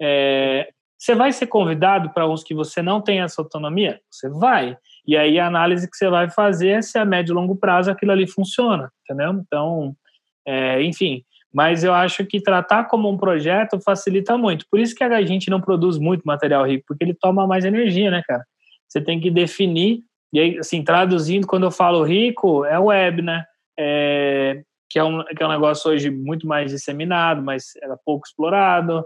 É, você vai ser convidado para uns que você não tem essa autonomia? Você vai. E aí a análise que você vai fazer é se a médio e longo prazo aquilo ali funciona, entendeu? Então, é, enfim. Mas eu acho que tratar como um projeto facilita muito. Por isso que a gente não produz muito material rico, porque ele toma mais energia, né, cara? Você tem que definir, e aí, assim, traduzindo, quando eu falo rico, é web, né? É, que, é um, que é um negócio hoje muito mais disseminado, mas era pouco explorado,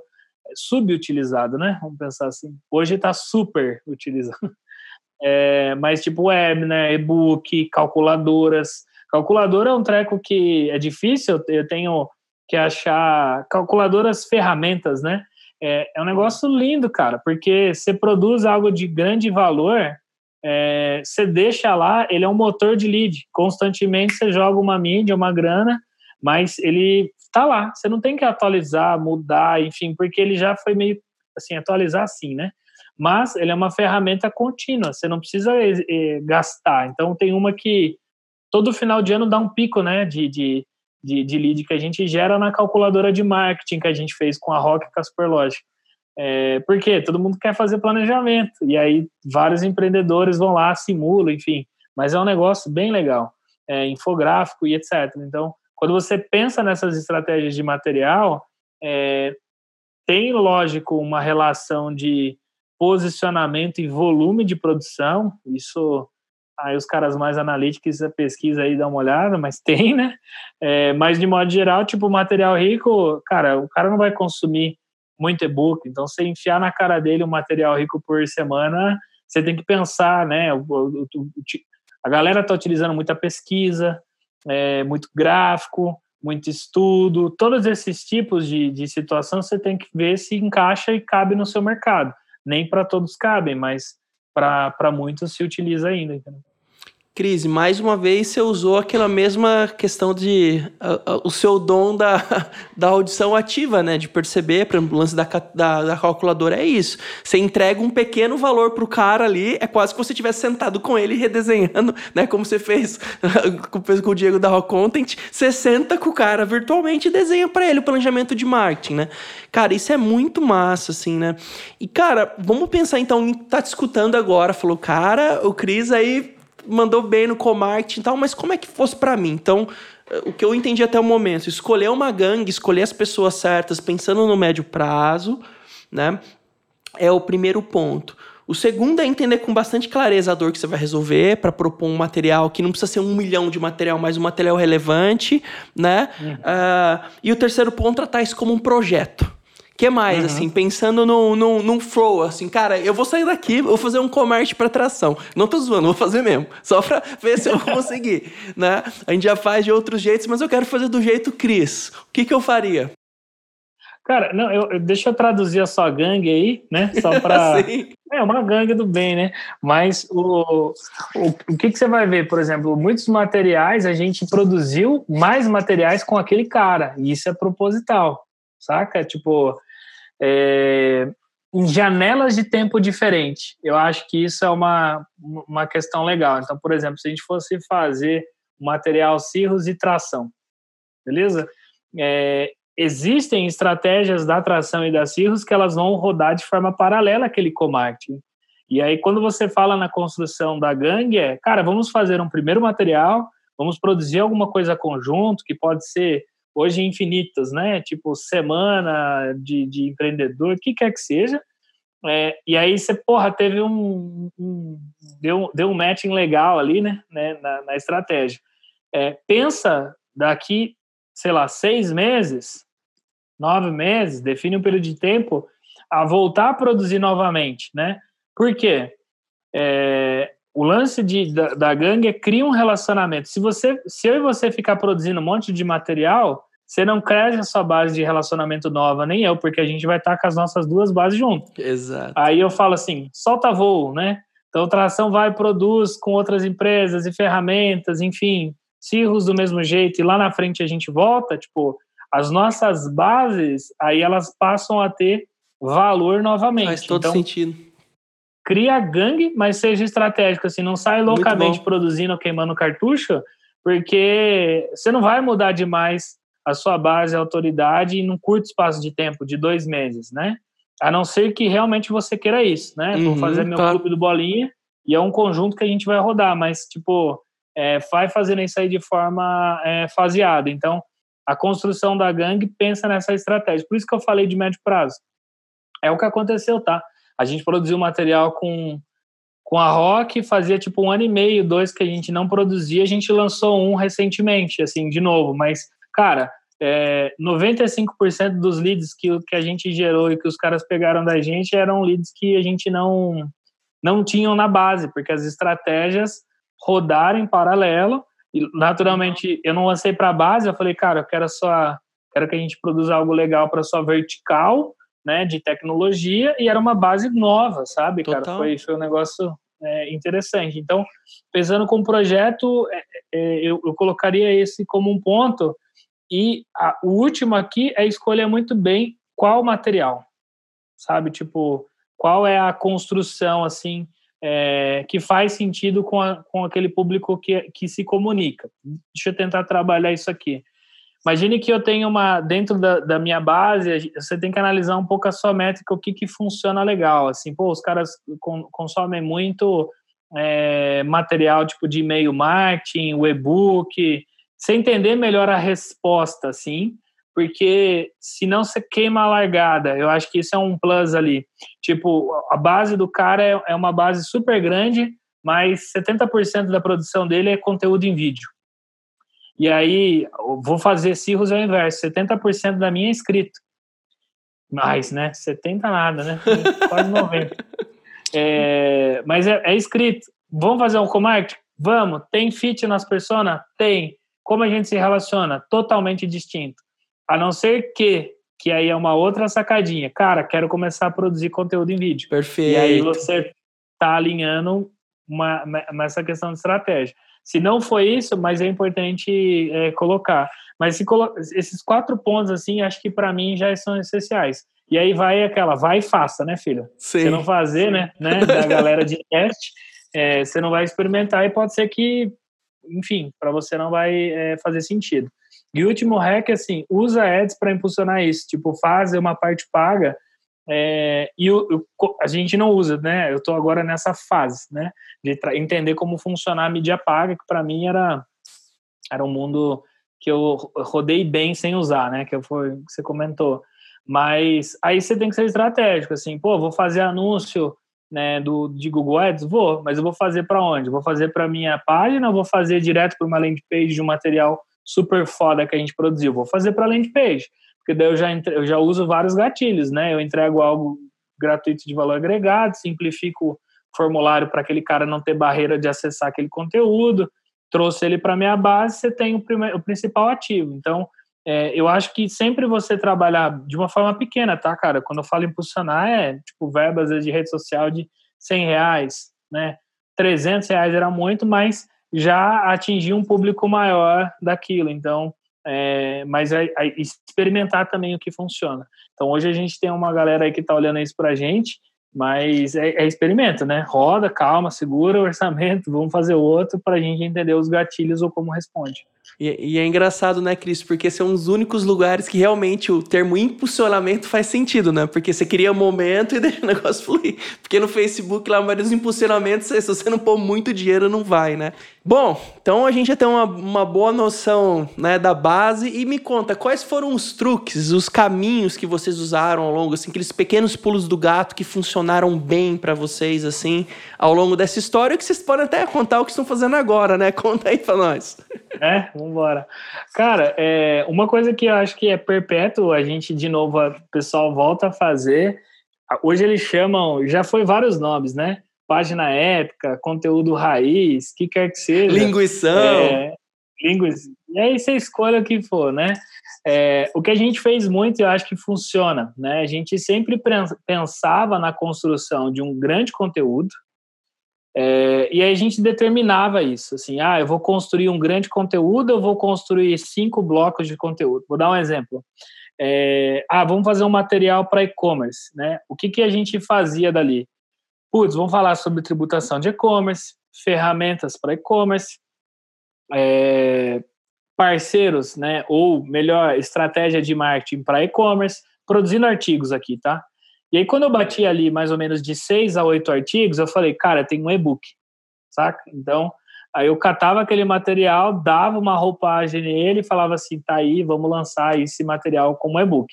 é subutilizado, né? Vamos pensar assim. Hoje está super utilizado. (laughs) É, mas tipo web, né? E-book, calculadoras. Calculadora é um treco que é difícil, eu tenho que achar calculadoras ferramentas, né? É, é um negócio lindo, cara, porque você produz algo de grande valor, é, você deixa lá, ele é um motor de lead. Constantemente você joga uma mídia, uma grana, mas ele tá lá. Você não tem que atualizar, mudar, enfim, porque ele já foi meio assim, atualizar assim, né? Mas ele é uma ferramenta contínua, você não precisa é, gastar. Então, tem uma que todo final de ano dá um pico né, de, de, de, de lead que a gente gera na calculadora de marketing que a gente fez com a Rock e Superlogic. É, porque todo mundo quer fazer planejamento, e aí vários empreendedores vão lá, simulam, enfim. Mas é um negócio bem legal, é, infográfico e etc. Então, quando você pensa nessas estratégias de material, é, tem, lógico, uma relação de posicionamento e volume de produção. Isso aí os caras mais analíticos a pesquisa aí dá uma olhada, mas (laughs) tem, né? É, mas de modo geral, tipo material rico, cara, o cara não vai consumir muito e-book. Então, você enfiar na cara dele um material rico por semana, você tem que pensar, né? A galera está utilizando muita pesquisa, é, muito gráfico, muito estudo, todos esses tipos de, de situação você tem que ver se encaixa e cabe no seu mercado. Nem para todos cabem, mas para muitos se utiliza ainda. Entendeu? Cris, mais uma vez você usou aquela mesma questão de o seu dom da, (laughs) da audição ativa, né? De perceber, exemplo, o lance da, da, da calculadora é isso. Você entrega um pequeno valor pro cara ali, é quase que você tivesse sentado com ele redesenhando, né? Como você fez, (laughs) fez com o Diego da Rock Content. Você senta com o cara virtualmente e desenha para ele o planejamento de marketing, né? Cara, isso é muito massa, assim, né? E, cara, vamos pensar então, tá te escutando agora, falou, cara, o Cris aí mandou bem no co-marketing e tal, mas como é que fosse para mim? Então, o que eu entendi até o momento, escolher uma gangue, escolher as pessoas certas, pensando no médio prazo, né? É o primeiro ponto. O segundo é entender com bastante clareza a dor que você vai resolver para propor um material que não precisa ser um milhão de material, mas um material relevante, né? Uhum. Uh, e o terceiro ponto, tratar isso como um projeto que mais, uhum. assim, pensando num, num, num flow, assim, cara, eu vou sair daqui, vou fazer um comércio para tração. Não tô zoando, vou fazer mesmo. (laughs) Só pra ver se eu vou conseguir, (laughs) né? A gente já faz de outros jeitos, mas eu quero fazer do jeito Cris. O que que eu faria? Cara, não, eu, deixa eu traduzir a sua gangue aí, né? Só (laughs) para É uma gangue do bem, né? Mas o, o, o que, que você vai ver, por exemplo, muitos materiais a gente produziu mais materiais com aquele cara, e isso é proposital, saca? Tipo, é, em janelas de tempo diferente. Eu acho que isso é uma, uma questão legal. Então, por exemplo, se a gente fosse fazer material cirros e tração, beleza? É, existem estratégias da tração e da cirros que elas vão rodar de forma paralela àquele co-marketing. E aí, quando você fala na construção da gangue, é, cara, vamos fazer um primeiro material, vamos produzir alguma coisa conjunto, que pode ser hoje infinitas, né? Tipo, semana de, de empreendedor, o que quer que seja. É, e aí você, porra, teve um, um, deu, deu um matching legal ali, né? né na, na estratégia. É, pensa daqui, sei lá, seis meses, nove meses, define um período de tempo a voltar a produzir novamente, né? Por quê? É, o lance de, da, da gangue é criar um relacionamento. Se você, se eu e você ficar produzindo um monte de material, você não cresce a sua base de relacionamento nova, nem eu, porque a gente vai estar com as nossas duas bases juntas. Exato. Aí eu falo assim, solta voo, né? Então, tração vai produz com outras empresas e ferramentas, enfim, cirros do mesmo jeito, e lá na frente a gente volta, tipo, as nossas bases, aí elas passam a ter valor novamente. Faz todo então, sentido. Cria gangue, mas seja estratégico, assim, não sai loucamente produzindo ou queimando cartucho, porque você não vai mudar demais a sua base, a autoridade, em um curto espaço de tempo, de dois meses, né? A não ser que realmente você queira isso, né? Uhum, Vou fazer meu tá. clube do bolinha e é um conjunto que a gente vai rodar, mas, tipo, é, vai fazendo isso aí de forma é, faseada. Então, a construção da gangue pensa nessa estratégia. Por isso que eu falei de médio prazo. É o que aconteceu, tá? A gente produziu material com, com a Rock, fazia tipo um ano e meio, dois que a gente não produzia, a gente lançou um recentemente, assim, de novo, mas cara, é, 95% dos leads que, que a gente gerou e que os caras pegaram da gente eram leads que a gente não, não tinham na base, porque as estratégias rodaram em paralelo. E, naturalmente, eu não lancei para a base, eu falei, cara, eu quero só quero que a gente produza algo legal para sua vertical, né, de tecnologia, e era uma base nova, sabe, Total. cara? Foi, foi um negócio é, interessante. Então, pensando com o projeto, é, é, eu, eu colocaria esse como um ponto e a, o último aqui é escolher muito bem qual material, sabe? Tipo, qual é a construção, assim, é, que faz sentido com, a, com aquele público que, que se comunica. Deixa eu tentar trabalhar isso aqui. Imagine que eu tenho uma, dentro da, da minha base, você tem que analisar um pouco a sua métrica, o que, que funciona legal. Assim, pô, os caras consomem muito é, material tipo de e-mail marketing, o e-book, você entender melhor a resposta, assim, porque senão você queima a largada. Eu acho que isso é um plus ali. Tipo, a base do cara é, é uma base super grande, mas 70% da produção dele é conteúdo em vídeo. E aí, vou fazer cirros ao inverso: 70% da minha é escrito. Mais, né? 70 nada, né? (laughs) Quase 90. É, mas é, é escrito. Vamos fazer um co-marketing? Vamos. Tem fit nas personas? Tem. Como a gente se relaciona? Totalmente distinto. A não ser que, que aí é uma outra sacadinha. Cara, quero começar a produzir conteúdo em vídeo. Perfeito. E aí você tá alinhando uma, uma, essa questão de estratégia. Se não foi isso, mas é importante é, colocar. Mas colo esses quatro pontos, assim, acho que para mim já são essenciais. E aí vai aquela, vai e faça, né, filho? Sim. Você não fazer, né, né da galera de teste, é, você não vai experimentar e pode ser que, enfim, para você não vai é, fazer sentido. E o último hack, assim, usa ads para impulsionar isso. Tipo, fazer uma parte paga é, e o, o, a gente não usa, né? Eu estou agora nessa fase, né? De entender como funcionar a mídia paga, que para mim era, era um mundo que eu rodei bem sem usar, né? Que foi que você comentou. Mas aí você tem que ser estratégico, assim, pô, vou fazer anúncio né, do, de Google Ads? Vou, mas eu vou fazer para onde? Vou fazer para minha página ou vou fazer direto para uma landing page de um material super foda que a gente produziu? Vou fazer para landing page, porque daí eu já, entre, eu já uso vários gatilhos, né? Eu entrego algo gratuito de valor agregado, simplifico o formulário para aquele cara não ter barreira de acessar aquele conteúdo, trouxe ele para minha base, você tem o, primeiro, o principal ativo. Então, é, eu acho que sempre você trabalhar de uma forma pequena, tá, cara? Quando eu falo impulsionar, é tipo verbas de rede social de 100 reais, né? 300 reais era muito, mas já atingir um público maior daquilo. Então, é, mas é, é experimentar também o que funciona. Então, hoje a gente tem uma galera aí que está olhando isso para a gente mas é, é, experimento, né? Roda, calma, segura o orçamento, vamos fazer outro para a gente entender os gatilhos ou como responde. E, e, é engraçado, né, Cris? Porque são os únicos lugares que realmente o termo impulsionamento faz sentido, né? Porque você cria um momento e (laughs) deixa o negócio fluir. Porque no Facebook, lá, vários impulsionamentos, se você não pôr muito dinheiro, não vai, né? Bom, então a gente já tem uma, uma boa noção né, da base. E me conta, quais foram os truques, os caminhos que vocês usaram ao longo, assim, aqueles pequenos pulos do gato que funcionaram bem para vocês, assim, ao longo dessa história, que vocês podem até contar o que estão fazendo agora, né? (laughs) Conta aí para nós. É, vambora. Cara, é, uma coisa que eu acho que é perpétuo, a gente, de novo, o pessoal volta a fazer. Hoje eles chamam, já foi vários nomes, né? Página épica, conteúdo raiz, que quer que seja. Linguição. É, linguição. E aí você escolhe o que for, né? É, o que a gente fez muito, eu acho que funciona, né? A gente sempre pensava na construção de um grande conteúdo, é, e aí a gente determinava isso, assim, ah, eu vou construir um grande conteúdo, eu vou construir cinco blocos de conteúdo. Vou dar um exemplo. É, ah, vamos fazer um material para e-commerce, né? O que, que a gente fazia dali? Putz, vamos falar sobre tributação de e-commerce, ferramentas para e-commerce, é, parceiros, né? Ou melhor, estratégia de marketing para e-commerce, produzindo artigos aqui, tá? E aí, quando eu bati ali mais ou menos de seis a oito artigos, eu falei, cara, tem um e-book, saca? Então, aí eu catava aquele material, dava uma roupagem nele e falava assim, tá aí, vamos lançar esse material como e-book.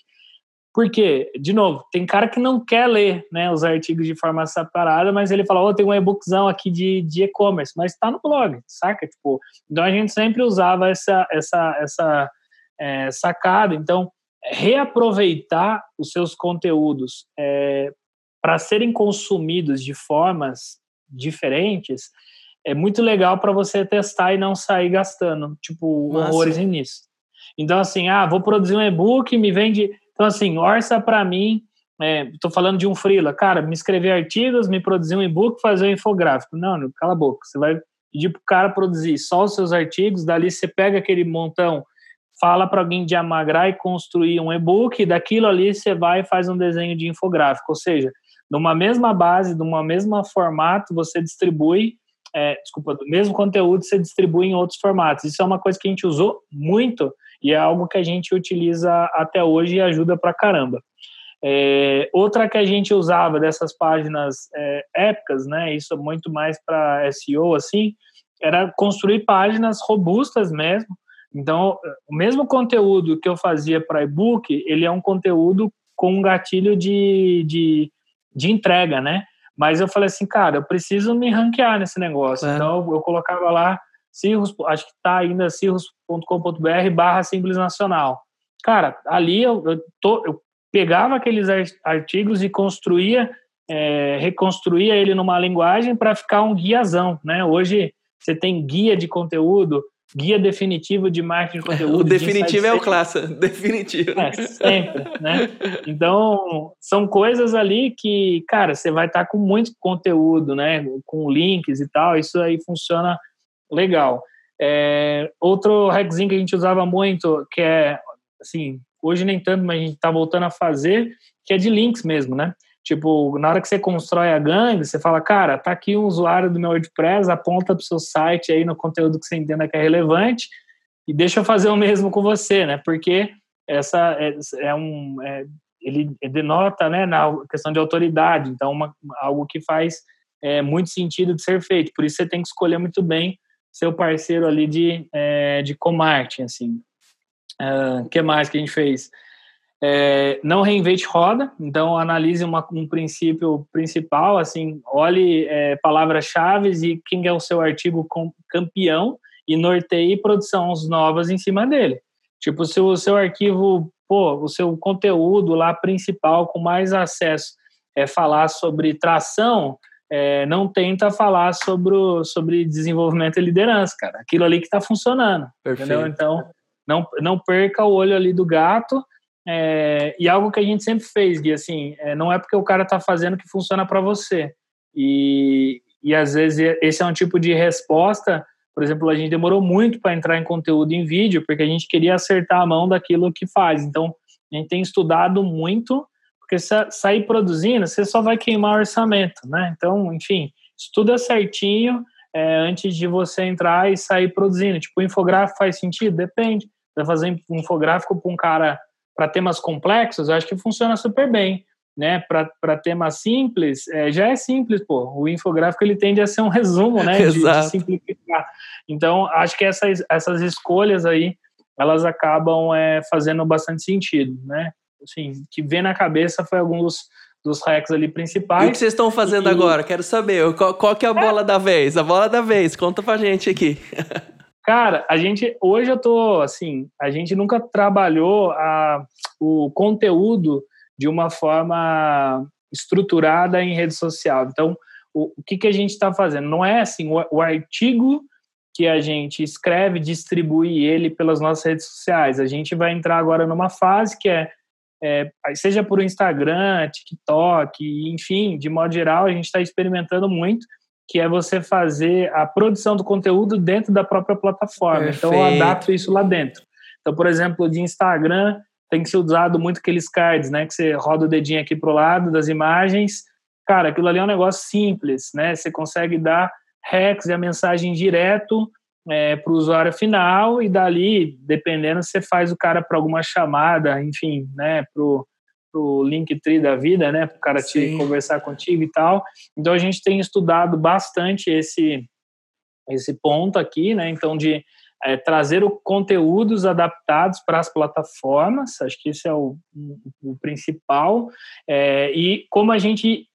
Porque, de novo, tem cara que não quer ler né, os artigos de forma separada, mas ele fala, oh, tem um e-bookzão aqui de, de e-commerce, mas está no blog, saca? Tipo, então a gente sempre usava essa, essa, essa é, sacada. Então, reaproveitar os seus conteúdos é, para serem consumidos de formas diferentes é muito legal para você testar e não sair gastando, tipo, Nossa. horrores nisso. Então, assim, ah, vou produzir um e-book, me vende então, assim, orça para mim, estou é, falando de um freela, cara, me escrever artigos, me produzir um e-book, fazer um infográfico. Não, não, cala a boca. Você vai pedir para o cara produzir só os seus artigos, dali você pega aquele montão, fala para alguém diamagrar e construir um e-book, daquilo ali você vai e faz um desenho de infográfico. Ou seja, numa mesma base, numa mesma formato, você distribui, é, desculpa, do mesmo conteúdo você distribui em outros formatos. Isso é uma coisa que a gente usou muito e é algo que a gente utiliza até hoje e ajuda pra caramba. É, outra que a gente usava dessas páginas é, épicas, né, isso muito mais para SEO, assim, era construir páginas robustas mesmo. Então, o mesmo conteúdo que eu fazia para e-book, ele é um conteúdo com um gatilho de, de, de entrega, né? Mas eu falei assim, cara, eu preciso me ranquear nesse negócio. É. Então, eu colocava lá Cirrus, acho que está ainda cirrus.com.br barra Simples Nacional. Cara, ali eu, eu, tô, eu pegava aqueles artigos e construía, é, reconstruía ele numa linguagem para ficar um guiazão, né? Hoje você tem guia de conteúdo, guia definitivo de marketing de conteúdo. (laughs) O definitivo é o classe, (laughs) definitivo. É, sempre, né? Então, são coisas ali que, cara, você vai estar tá com muito conteúdo, né? Com links e tal, isso aí funciona legal. É, outro hackzinho que a gente usava muito, que é, assim, hoje nem tanto, mas a gente está voltando a fazer, que é de links mesmo, né? Tipo, na hora que você constrói a gangue, você fala, cara, tá aqui um usuário do meu WordPress, aponta para o seu site aí no conteúdo que você entenda que é relevante e deixa eu fazer o mesmo com você, né? Porque essa é, é um, é, ele denota, né, na questão de autoridade, então uma, algo que faz é, muito sentido de ser feito. Por isso você tem que escolher muito bem seu parceiro ali de é, de co-marketing, assim. O uh, que mais que a gente fez? É, não reinvente roda, então analise uma, um princípio principal, assim, olhe é, palavras-chave e quem é o seu artigo campeão e norteie produções novas em cima dele. Tipo, se o seu arquivo, pô, o seu conteúdo lá principal com mais acesso é falar sobre tração, é, não tenta falar sobre, o, sobre desenvolvimento e liderança, cara. Aquilo ali que está funcionando. Perfeito. Entendeu? Então, não, não perca o olho ali do gato é, e algo que a gente sempre fez, Gui, assim, é, não é porque o cara está fazendo que funciona para você. E, e às vezes esse é um tipo de resposta. Por exemplo, a gente demorou muito para entrar em conteúdo em vídeo, porque a gente queria acertar a mão daquilo que faz. Então, a gente tem estudado muito, porque se sair produzindo, você só vai queimar o orçamento, né? Então, enfim, estuda certinho é, antes de você entrar e sair produzindo. Tipo, o infográfico faz sentido? Depende. Vai fazer um infográfico para um cara para temas complexos, eu acho que funciona super bem. Né, para temas simples, é, já é simples, pô. O infográfico ele tende a ser um resumo, né, (laughs) de, de simplificar. Então, acho que essas, essas escolhas aí, elas acabam é, fazendo bastante sentido, né? Assim, que vem na cabeça foi alguns dos hacks ali principais. E o que vocês estão fazendo e... agora? Quero saber. Qual, qual que é a bola é. da vez? A bola da vez. Conta pra gente aqui. (laughs) Cara, a gente hoje eu tô assim, a gente nunca trabalhou a, o conteúdo de uma forma estruturada em rede social. Então, o, o que, que a gente está fazendo? Não é assim, o, o, artigo que a gente escreve, distribui ele pelas nossas redes sociais. A gente vai entrar agora numa fase que é, é seja por Instagram, TikTok, enfim, de modo geral, a gente está experimentando muito que é você fazer a produção do conteúdo dentro da própria plataforma. Perfeito. Então, eu adapto isso lá dentro. Então, por exemplo, de Instagram, tem que ser usado muito aqueles cards, né? Que você roda o dedinho aqui pro lado das imagens. Cara, aquilo ali é um negócio simples, né? Você consegue dar hacks e a mensagem direto é, para o usuário final e dali, dependendo, você faz o cara para alguma chamada, enfim, né? Pro, pro Linktree da vida, né, para o cara te conversar contigo e tal. Então a gente tem estudado bastante esse esse ponto aqui, né? Então de é, trazer o, conteúdos adaptados para as plataformas, acho que esse é o, o principal. É, e como a gente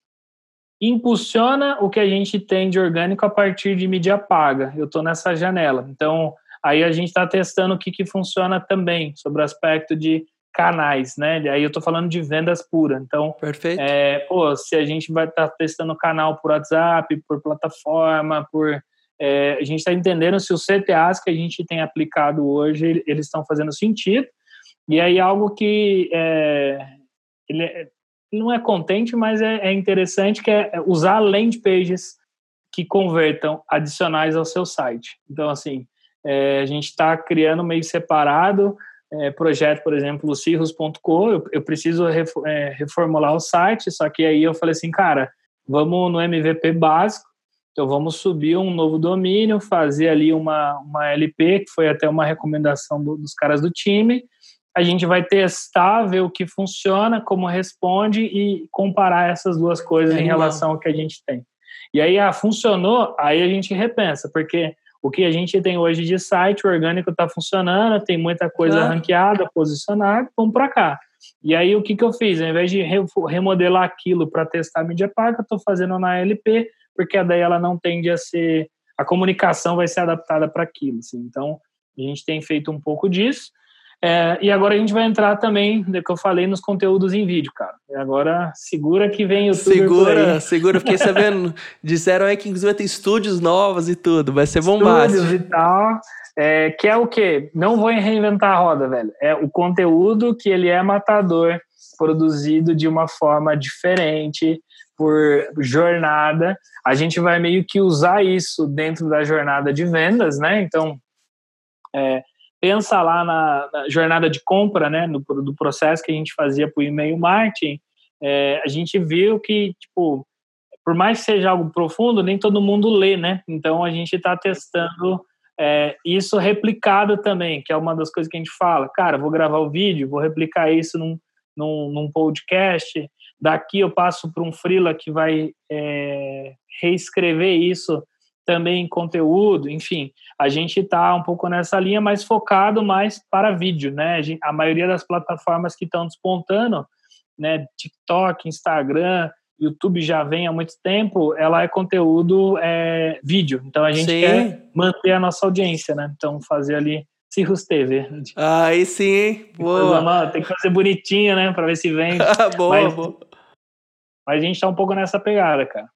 impulsiona o que a gente tem de orgânico a partir de mídia paga. Eu estou nessa janela. Então, aí a gente está testando o que, que funciona também sobre o aspecto de canais, né? Aí eu tô falando de vendas pura. Então, Perfeito. É, pô, se a gente vai estar tá testando canal por WhatsApp, por plataforma, por é, a gente está entendendo se os CTAs que a gente tem aplicado hoje eles estão fazendo sentido. E aí algo que é, ele, é, não é contente, mas é, é interessante que é usar land pages que convertam adicionais ao seu site. Então assim, é, a gente está criando meio separado é, projeto, por exemplo, cirrus.co, eu, eu, preciso é, reformular o site, só que aí eu falei assim, cara, vamos no MVP básico, então vamos subir um novo domínio, fazer ali uma, uma LP, que foi até uma recomendação do, dos caras do time, a gente vai testar, ver o que funciona, como responde e comparar essas duas coisas é em relação ao que a gente tem. E aí, ah, funcionou, aí a gente repensa, porque o que a gente tem hoje de site, orgânico está funcionando, tem muita coisa ah. ranqueada, posicionada, vamos para cá. E aí o que, que eu fiz? Ao invés de remodelar aquilo para testar a mídia paga, estou fazendo na LP, porque daí ela não tende a ser. A comunicação vai ser adaptada para aquilo. Assim. Então, a gente tem feito um pouco disso. É, e agora a gente vai entrar também, do que eu falei, nos conteúdos em vídeo, cara. E agora segura que vem o Segura, segura. Fiquei (laughs) sabendo, disseram aí que inclusive vai ter estúdios novos e tudo, vai ser bombástico. Estúdios e tal. É, que é o quê? Não vou reinventar a roda, velho. É o conteúdo que ele é matador, produzido de uma forma diferente, por jornada. A gente vai meio que usar isso dentro da jornada de vendas, né? Então, é, pensa lá na, na, jornada de compra, né, no, do processo que a gente fazia para o e-mail marketing, é, a gente viu que, tipo, por mais que seja algo profundo, nem todo mundo lê, né? Então a gente está testando é, isso replicado também, que é uma das coisas que a gente fala. Cara, vou gravar o vídeo, vou replicar isso num, num, num podcast. Daqui eu passo para um freela que vai é, reescrever isso também conteúdo, enfim, a gente está um pouco nessa linha, mas focado mais para vídeo, né? A maioria das plataformas que estão despontando, né, TikTok, Instagram, YouTube já vem há muito tempo, ela é conteúdo é, vídeo. Então a gente sim. quer manter a nossa audiência, né? Então fazer ali Cirrus TV. Aí sim, boa. tem que fazer bonitinho, né? Para ver se vem. (laughs) boa, mas, boa. Mas a gente tá um pouco nessa pegada, cara.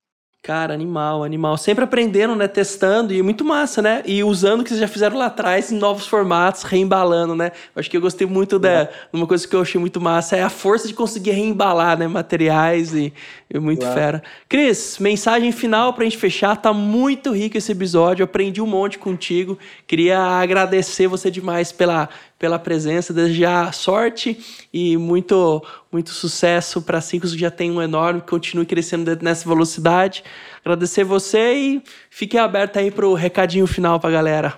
Cara, animal, animal. Sempre aprendendo, né? Testando e muito massa, né? E usando o que vocês já fizeram lá atrás em novos formatos, reembalando, né? Acho que eu gostei muito da. É. Uma coisa que eu achei muito massa é a força de conseguir reembalar, né? Materiais e, e muito Uau. fera. Cris, mensagem final pra gente fechar. Tá muito rico esse episódio. Aprendi um monte contigo. Queria agradecer você demais pela, pela presença, desejar sorte e muito, muito sucesso para a Cinco, que já tem um enorme, continue crescendo nessa velocidade. Agradecer você e fique aberto aí para o recadinho final para a galera.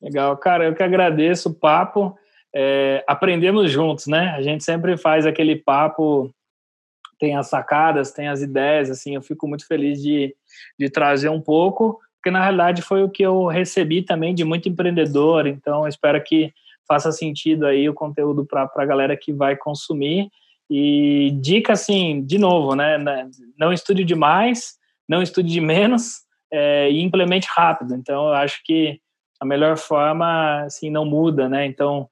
Legal, cara, eu que agradeço o papo. É, aprendemos juntos, né? A gente sempre faz aquele papo, tem as sacadas, tem as ideias, assim, eu fico muito feliz de, de trazer um pouco, porque na realidade foi o que eu recebi também de muito empreendedor, então espero que faça sentido aí o conteúdo para a galera que vai consumir. E dica assim, de novo, né? né não estude demais, não estude de menos é, e implemente rápido. Então, eu acho que a melhor forma, assim, não muda, né? Então,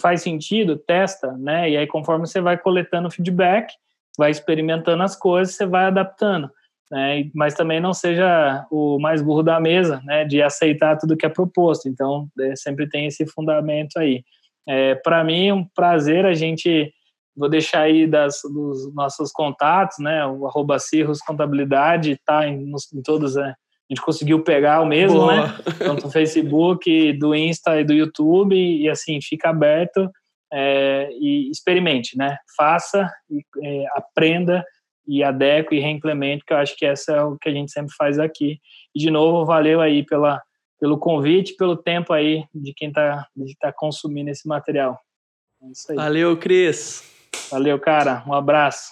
faz sentido, testa, né? E aí, conforme você vai coletando feedback, vai experimentando as coisas, você vai adaptando né? mas também não seja o mais burro da mesa, né? De aceitar tudo que é proposto. Então, é, sempre tem esse fundamento aí. É, Para mim, é um prazer a gente. Vou deixar aí das, dos nossos contatos, né? O arroba Cirrus Contabilidade tá em, em todos, né? A gente conseguiu pegar o mesmo, Boa. né? Tanto do Facebook, do Insta e do YouTube, e assim, fica aberto é, e experimente, né? Faça, e, é, aprenda e adequo e reimplemento, que eu acho que essa é o que a gente sempre faz aqui. E, de novo, valeu aí pela, pelo convite, pelo tempo aí de quem está tá consumindo esse material. É Valeu, Cris. Valeu, cara. Um abraço.